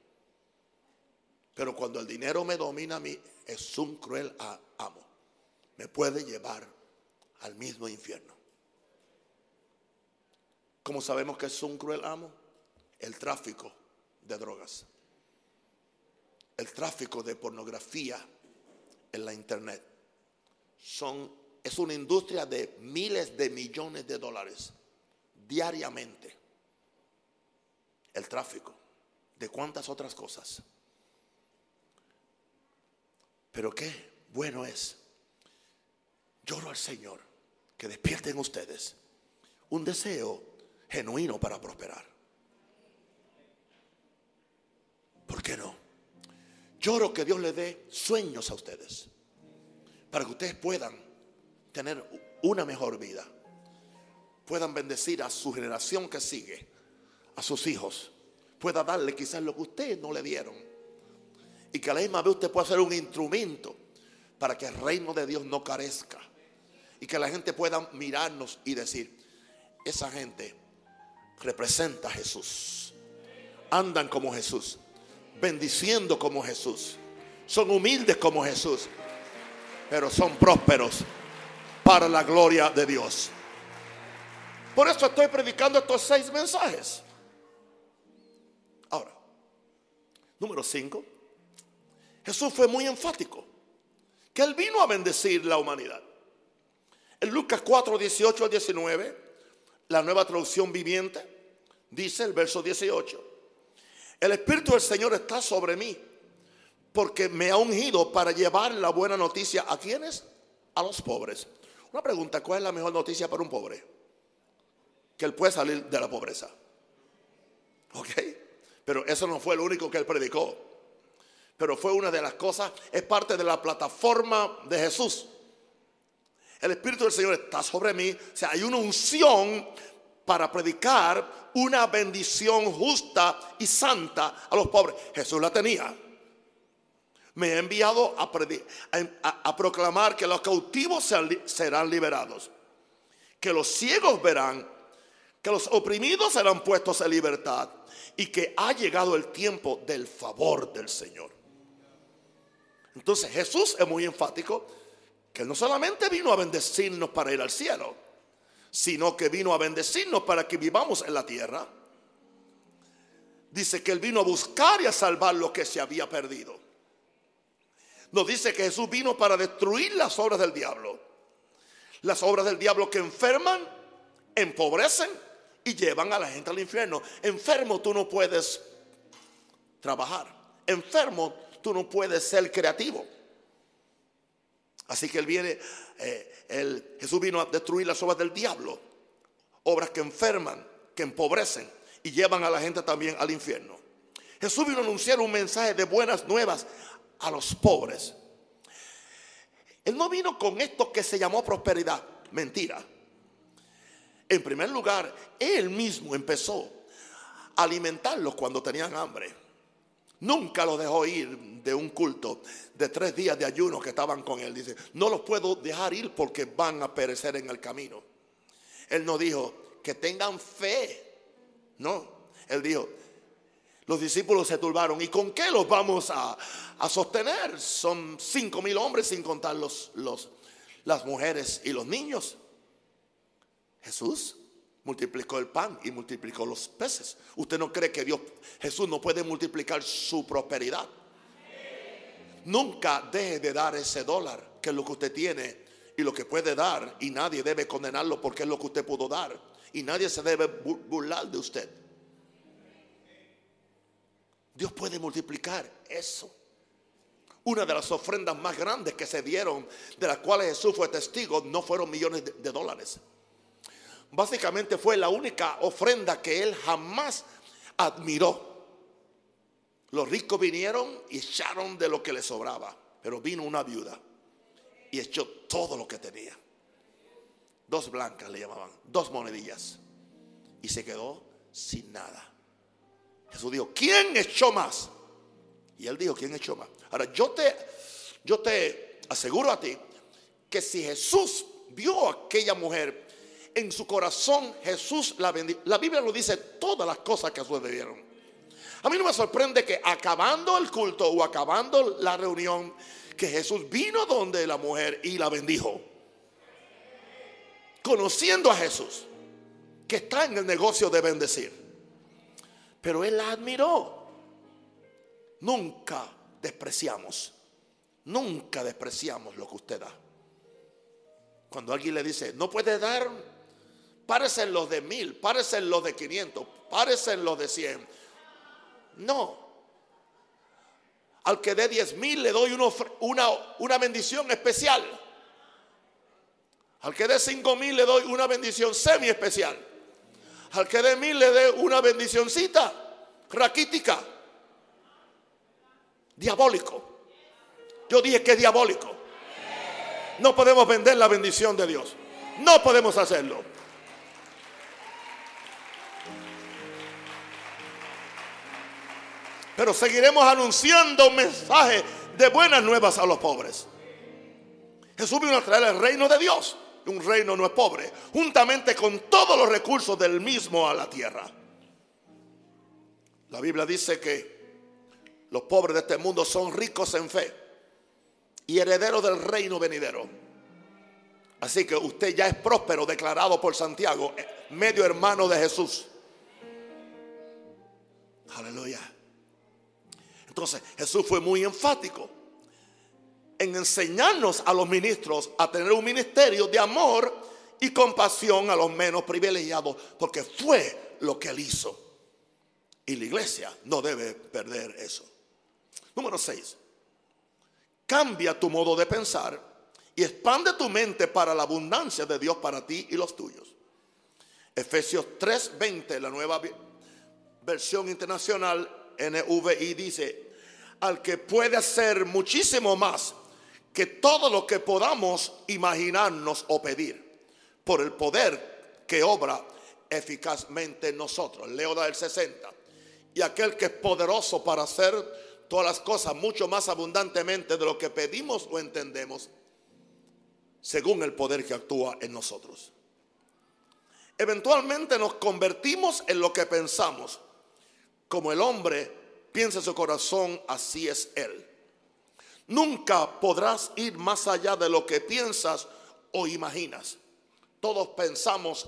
Pero cuando el dinero me domina a mí, es un cruel amo. Me puede llevar al mismo infierno. ¿Cómo sabemos que es un cruel amo? El tráfico de drogas. El tráfico de pornografía en la internet. Son, es una industria de miles de millones de dólares diariamente. El tráfico. De cuántas otras cosas. Pero qué bueno es. Lloro al Señor que despierten ustedes un deseo genuino para prosperar. ¿Por qué no? Lloro que Dios le dé sueños a ustedes para que ustedes puedan tener una mejor vida. Puedan bendecir a su generación que sigue, a sus hijos. Pueda darle quizás lo que ustedes no le dieron. Y que a la misma vez usted pueda ser un instrumento para que el reino de Dios no carezca. Y que la gente pueda mirarnos y decir, esa gente representa a Jesús. Andan como Jesús, bendiciendo como Jesús. Son humildes como Jesús, pero son prósperos para la gloria de Dios. Por eso estoy predicando estos seis mensajes. Ahora, número cinco, Jesús fue muy enfático, que Él vino a bendecir la humanidad. En Lucas 4, 18 al 19, la nueva traducción viviente, dice el verso 18, el Espíritu del Señor está sobre mí porque me ha ungido para llevar la buena noticia a quienes? A los pobres. Una pregunta, ¿cuál es la mejor noticia para un pobre? Que él puede salir de la pobreza. ¿Ok? Pero eso no fue lo único que él predicó. Pero fue una de las cosas, es parte de la plataforma de Jesús el Espíritu del Señor está sobre mí. O sea, hay una unción para predicar una bendición justa y santa a los pobres. Jesús la tenía. Me ha enviado a, a proclamar que los cautivos serán liberados, que los ciegos verán, que los oprimidos serán puestos en libertad y que ha llegado el tiempo del favor del Señor. Entonces Jesús es muy enfático que no solamente vino a bendecirnos para ir al cielo, sino que vino a bendecirnos para que vivamos en la tierra. Dice que Él vino a buscar y a salvar lo que se había perdido. Nos dice que Jesús vino para destruir las obras del diablo. Las obras del diablo que enferman, empobrecen y llevan a la gente al infierno. Enfermo tú no puedes trabajar. Enfermo tú no puedes ser creativo. Así que él viene, eh, Jesús vino a destruir las obras del diablo, obras que enferman, que empobrecen y llevan a la gente también al infierno. Jesús vino a anunciar un mensaje de buenas nuevas a los pobres. Él no vino con esto que se llamó prosperidad, mentira. En primer lugar, él mismo empezó a alimentarlos cuando tenían hambre. Nunca los dejó ir de un culto de tres días de ayuno que estaban con él. Dice, no los puedo dejar ir porque van a perecer en el camino. Él no dijo que tengan fe. No, él dijo, los discípulos se turbaron. ¿Y con qué los vamos a, sostener? Son cinco mil hombres sin contar los, los, las mujeres y los niños. Jesús multiplicó el pan y multiplicó los peces. ¿Usted no cree que Dios, Jesús no puede multiplicar su prosperidad? Nunca deje de dar ese dólar, que es lo que usted tiene y lo que puede dar, y nadie debe condenarlo porque es lo que usted pudo dar, y nadie se debe burlar de usted. Dios puede multiplicar eso. Una de las ofrendas más grandes que se dieron, de las cuales Jesús fue testigo, no fueron millones de dólares básicamente fue la única ofrenda que él jamás admiró. Los ricos vinieron y echaron de lo que les sobraba, pero vino una viuda y echó todo lo que tenía. Dos blancas le llamaban, dos monedillas. Y se quedó sin nada. Jesús dijo, ¿quién echó más? Y él dijo, ¿quién echó más? Ahora, yo te, yo te aseguro a ti que si Jesús vio a aquella mujer en su corazón Jesús la bendijo. La Biblia lo dice todas las cosas que sucedieron. A mí no me sorprende que acabando el culto o acabando la reunión, que Jesús vino donde la mujer y la bendijo. Conociendo a Jesús, que está en el negocio de bendecir. Pero él la admiró. Nunca despreciamos, nunca despreciamos lo que usted da. Cuando alguien le dice, no puede dar parecen los de mil, parecen los de 500, parecen los de 100. No. Al que dé 10 mil le doy una, una bendición especial. Al que dé 5 mil le doy una bendición semi especial. Al que dé mil le dé una bendicioncita raquítica. Diabólico. Yo dije que es diabólico. No podemos vender la bendición de Dios. No podemos hacerlo. Pero seguiremos anunciando un mensaje de buenas nuevas a los pobres. Jesús vino a traer el reino de Dios. Un reino no es pobre. Juntamente con todos los recursos del mismo a la tierra. La Biblia dice que los pobres de este mundo son ricos en fe y herederos del reino venidero. Así que usted ya es próspero, declarado por Santiago, medio hermano de Jesús. Aleluya. Entonces Jesús fue muy enfático en enseñarnos a los ministros a tener un ministerio de amor y compasión a los menos privilegiados, porque fue lo que él hizo. Y la iglesia no debe perder eso. Número 6. Cambia tu modo de pensar y expande tu mente para la abundancia de Dios para ti y los tuyos. Efesios 3:20, la nueva versión internacional, NVI dice, al que puede hacer muchísimo más que todo lo que podamos imaginarnos o pedir, por el poder que obra eficazmente en nosotros. Leo del 60. Y aquel que es poderoso para hacer todas las cosas mucho más abundantemente de lo que pedimos o entendemos, según el poder que actúa en nosotros. Eventualmente nos convertimos en lo que pensamos. Como el hombre piensa en su corazón, así es él. Nunca podrás ir más allá de lo que piensas o imaginas. Todos pensamos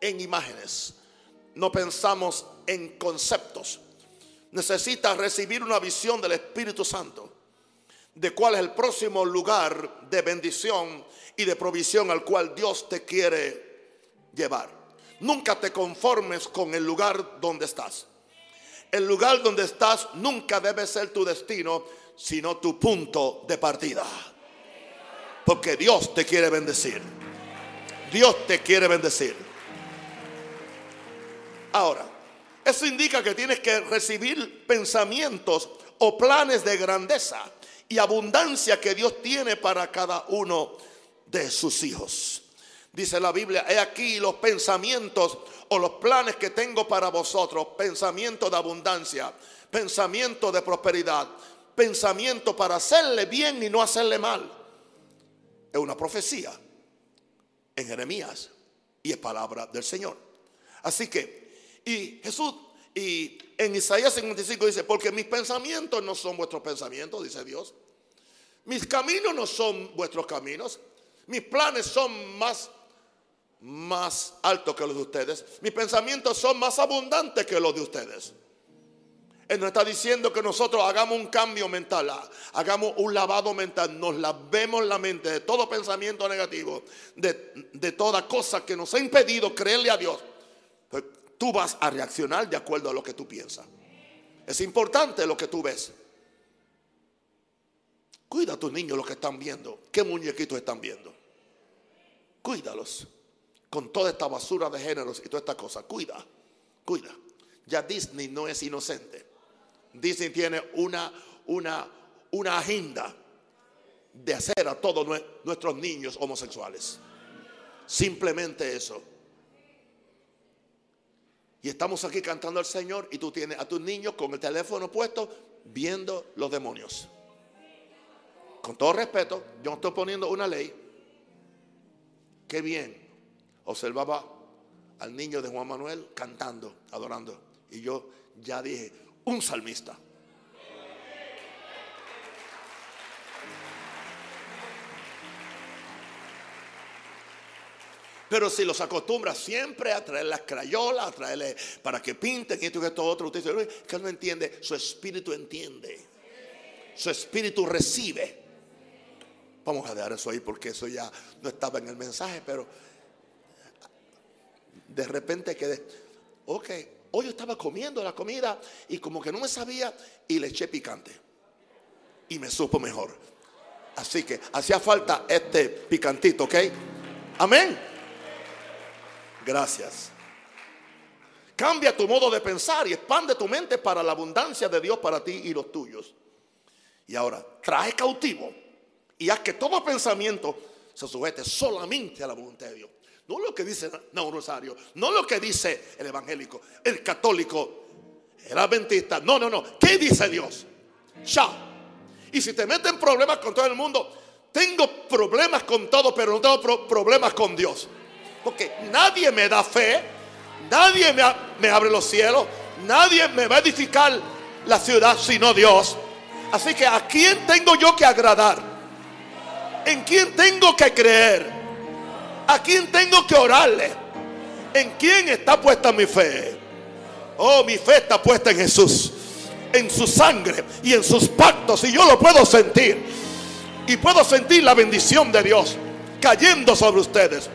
en imágenes, no pensamos en conceptos. Necesitas recibir una visión del Espíritu Santo de cuál es el próximo lugar de bendición y de provisión al cual Dios te quiere llevar. Nunca te conformes con el lugar donde estás. El lugar donde estás nunca debe ser tu destino, sino tu punto de partida. Porque Dios te quiere bendecir. Dios te quiere bendecir. Ahora, eso indica que tienes que recibir pensamientos o planes de grandeza y abundancia que Dios tiene para cada uno de sus hijos. Dice la Biblia, he aquí los pensamientos o los planes que tengo para vosotros, pensamiento de abundancia, pensamiento de prosperidad, pensamiento para hacerle bien y no hacerle mal. Es una profecía en Jeremías y es palabra del Señor. Así que, y Jesús, y en Isaías 55 dice, porque mis pensamientos no son vuestros pensamientos, dice Dios. Mis caminos no son vuestros caminos. Mis planes son más, más altos que los de ustedes. Mis pensamientos son más abundantes que los de ustedes. Él nos está diciendo que nosotros hagamos un cambio mental, hagamos un lavado mental, nos lavemos la mente de todo pensamiento negativo, de, de toda cosa que nos ha impedido creerle a Dios. Pues tú vas a reaccionar de acuerdo a lo que tú piensas. Es importante lo que tú ves. Cuida a tus niños lo que están viendo. ¿Qué muñequitos están viendo? Cuídalos. Con toda esta basura de géneros y toda esta cosa. Cuida, cuida. Ya Disney no es inocente. Disney tiene una, una, una agenda de hacer a todos nuestros niños homosexuales. Simplemente eso. Y estamos aquí cantando al Señor y tú tienes a tus niños con el teléfono puesto viendo los demonios. Con todo respeto, yo estoy poniendo una ley. Qué bien. Observaba al niño de Juan Manuel cantando, adorando. Y yo ya dije, un salmista. Pero si los acostumbra siempre a traer las crayolas, a traerle para que pinten esto y esto otro, usted dice, que no entiende, su espíritu entiende. Su espíritu recibe. Vamos a dejar eso ahí porque eso ya no estaba en el mensaje, pero de repente quedé, ok, Hoy yo estaba comiendo la comida y como que no me sabía y le eché picante. Y me supo mejor. Así que hacía falta este picantito, ¿ok? Amén. Gracias. Cambia tu modo de pensar y expande tu mente para la abundancia de Dios para ti y los tuyos. Y ahora, trae cautivo y haz que todo pensamiento se sujete solamente a la voluntad de Dios. No lo que dice no Rosario, no lo que dice el evangélico, el católico, el adventista. No, no, no. ¿Qué dice Dios? Ya. Y si te meten problemas con todo el mundo, tengo problemas con todo, pero no tengo problemas con Dios. Porque nadie me da fe, nadie me, me abre los cielos, nadie me va a edificar la ciudad sino Dios. Así que ¿a quién tengo yo que agradar? ¿En quién tengo que creer? ¿A quién tengo que orarle? ¿En quién está puesta mi fe? Oh, mi fe está puesta en Jesús, en su sangre y en sus pactos. Y yo lo puedo sentir. Y puedo sentir la bendición de Dios cayendo sobre ustedes.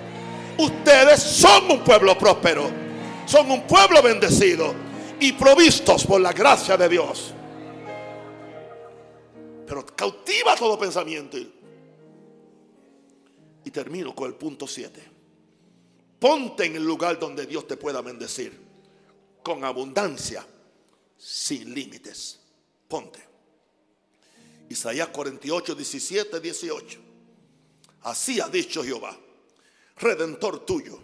Ustedes son un pueblo próspero. Son un pueblo bendecido y provistos por la gracia de Dios. Pero cautiva todo pensamiento y termino con el punto 7. Ponte en el lugar donde Dios te pueda bendecir. Con abundancia, sin límites. Ponte. Isaías 48, 17, 18. Así ha dicho Jehová, redentor tuyo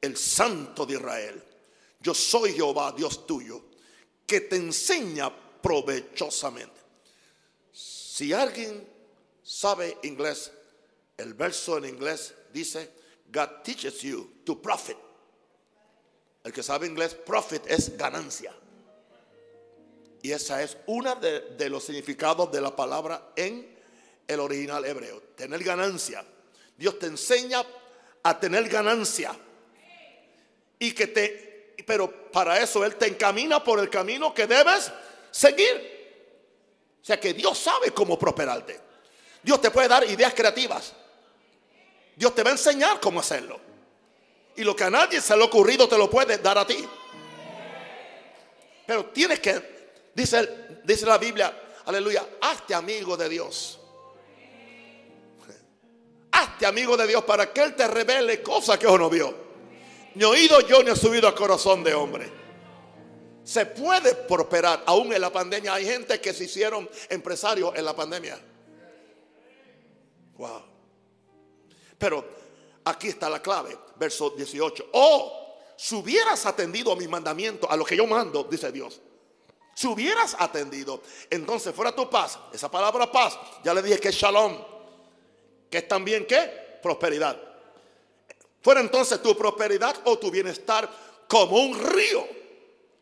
el Santo de Israel. Yo soy Jehová, Dios tuyo, que te enseña provechosamente. Si alguien sabe inglés, el verso en inglés dice, God teaches you to profit. El que sabe inglés, profit es ganancia. Y esa es una de, de, los significados de la palabra en el original hebreo. Tener ganancia. Dios te enseña a tener ganancia. Y que te, pero para eso Él te encamina por el camino que debes seguir. O sea que Dios sabe cómo prosperarte. Dios te puede dar ideas creativas. Dios te va a enseñar cómo hacerlo. Y lo que a nadie se le ha ocurrido te lo puede dar a ti. Pero tienes que Dice, dice la Biblia, aleluya, hazte amigo de Dios. Hazte amigo de Dios para que Él te revele cosas que uno no vio. Ni oído yo ni he subido al corazón de hombre. Se puede prosperar aún en la pandemia. Hay gente que se hicieron empresarios en la pandemia. Wow. Pero aquí está la clave, verso 18. Oh, si hubieras atendido a mis mandamientos, a lo que yo mando, dice Dios si hubieras atendido, entonces fuera tu paz. Esa palabra paz, ya le dije que es shalom, que es también qué? Prosperidad. Fuera entonces tu prosperidad o tu bienestar como un río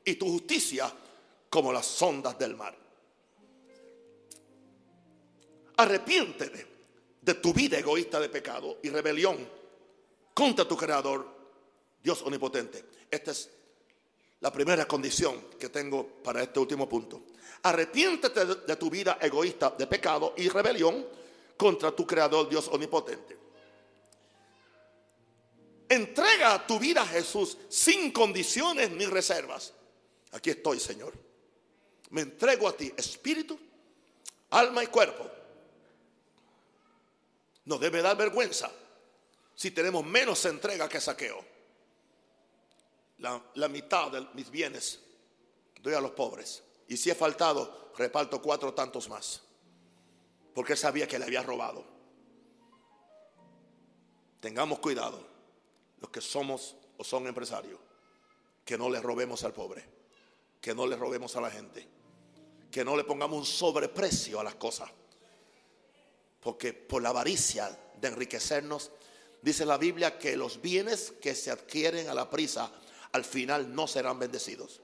y tu justicia como las ondas del mar. Arrepiéntete de tu vida egoísta de pecado y rebelión contra tu creador, Dios omnipotente. Este es la primera condición que tengo para este último punto. Arrepiéntete de tu vida egoísta de pecado y rebelión contra tu creador Dios omnipotente. Entrega tu vida a Jesús sin condiciones ni reservas. Aquí estoy, Señor. Me entrego a ti, espíritu, alma y cuerpo. Nos debe dar vergüenza si tenemos menos entrega que saqueo la, mitad de mis bienes doy a los pobres. Y si he faltado, reparto cuatro tantos más. Porque sabía que le había robado. Tengamos cuidado, los que somos o son empresarios, que no le robemos al pobre, que no le robemos a la gente, que no le pongamos un sobreprecio a las cosas. Porque por la avaricia de enriquecernos, dice la Biblia que los bienes que se adquieren a la prisa al final no serán bendecidos.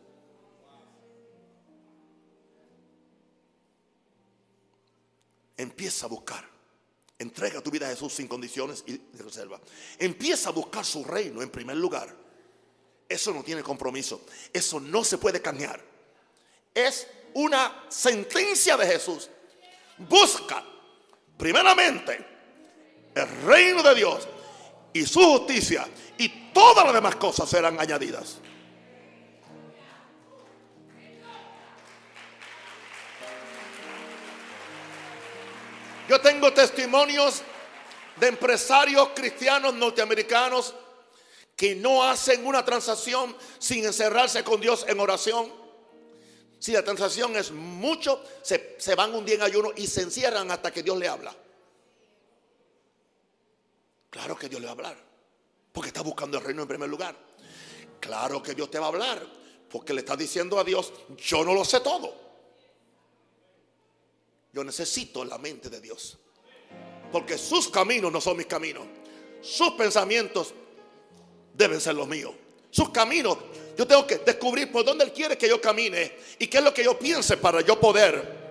Empieza a buscar. Entrega tu vida a Jesús sin condiciones y reserva. Empieza a buscar su reino en primer lugar. Eso no tiene compromiso. Eso no se puede cambiar. Es una sentencia de Jesús. Busca primeramente el reino de Dios y su justicia y todas las demás cosas serán añadidas. Yo tengo testimonios de empresarios cristianos norteamericanos que no hacen una transacción sin encerrarse con Dios en oración. Si la transacción es mucho, se, se van un día en ayuno y se encierran hasta que Dios le habla. Claro que Dios le va a hablar. Porque está buscando el reino en primer lugar. Claro que Dios te va a hablar. Porque le está diciendo a Dios, yo no lo sé todo. Yo necesito la mente de Dios. Porque sus caminos no son mis caminos. Sus pensamientos deben ser los míos. Sus caminos, yo tengo que descubrir por dónde Él quiere que yo camine y qué es lo que yo piense para yo poder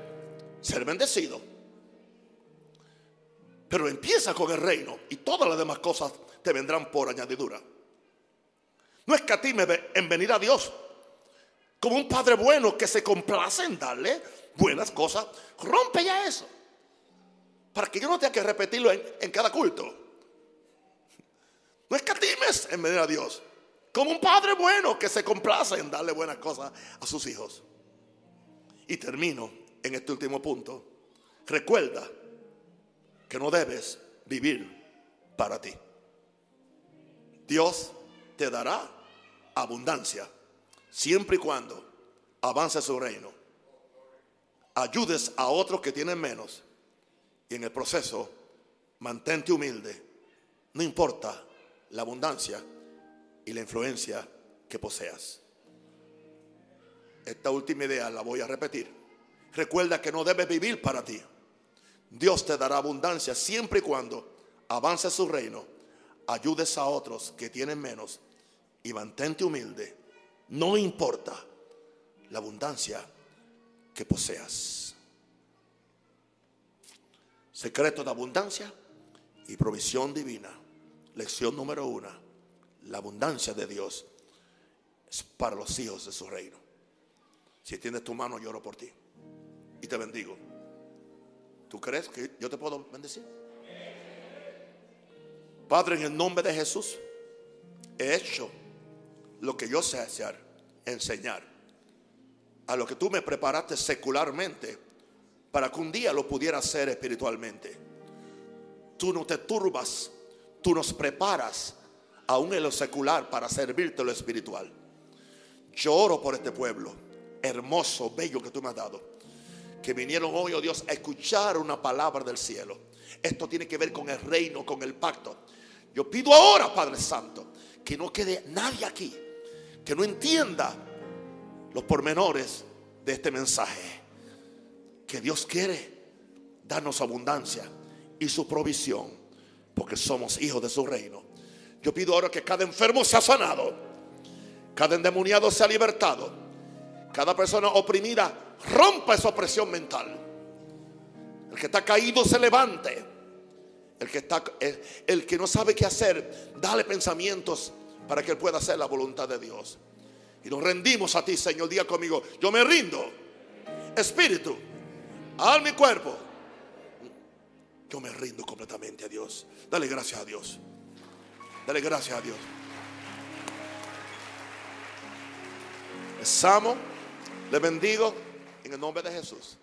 ser bendecido. Pero empieza con el reino y todas las demás cosas te vendrán por añadidura. No escatime en venir a Dios como un padre bueno que se complace en darle buenas cosas. Rompe ya eso. Para que yo no tenga que repetirlo en, en cada culto. No escatimes en venir a Dios. Como un padre bueno que se complace en darle buenas cosas a sus hijos. Y termino en este último punto. Recuerda que no debes vivir para ti. Dios te dará abundancia siempre y cuando avance su reino. Ayudes a otros que tienen menos y en el proceso mantente humilde. No importa la abundancia y la influencia que poseas. Esta última idea la voy a repetir. Recuerda que no debes vivir para ti. Dios te dará abundancia siempre y cuando avance su reino, ayudes a otros que tienen menos y mantente humilde. No importa la abundancia que poseas. Secreto de abundancia y provisión divina. Lección número uno. La abundancia de Dios es para los hijos de su reino. Si tienes tu mano, lloro por ti. Y te bendigo. ¿Tú crees que yo te puedo bendecir? Padre, en el nombre de Jesús, he hecho lo que yo sé hacer, enseñar. A lo que tú me preparaste secularmente para que un día lo pudiera hacer espiritualmente. Tú no te turbas, tú nos preparas aún en lo secular para servirte lo espiritual. Yo oro por este pueblo hermoso, bello que tú me has dado. Que vinieron hoy, oh Dios, a escuchar una palabra del cielo. Esto tiene que ver con el reino, con el pacto. Yo pido ahora, Padre Santo, que no quede nadie aquí que no entienda los pormenores de este mensaje. Que Dios quiere darnos abundancia y su provisión, porque somos hijos de su reino. Yo pido ahora que cada enfermo sea sanado, cada endemoniado sea libertado, cada persona oprimida rompa esa opresión mental. El que está caído se levante. El que, está, el, que no sabe qué hacer, dale pensamientos para que él pueda hacer la voluntad de Dios. Y nos rendimos a ti, Señor. Día conmigo, yo me rindo. Espíritu, alma y cuerpo. Yo me rindo completamente a Dios. Dale gracias a Dios. Dale gracias a Dios. Les amo, les bendigo en el nombre de Jesús.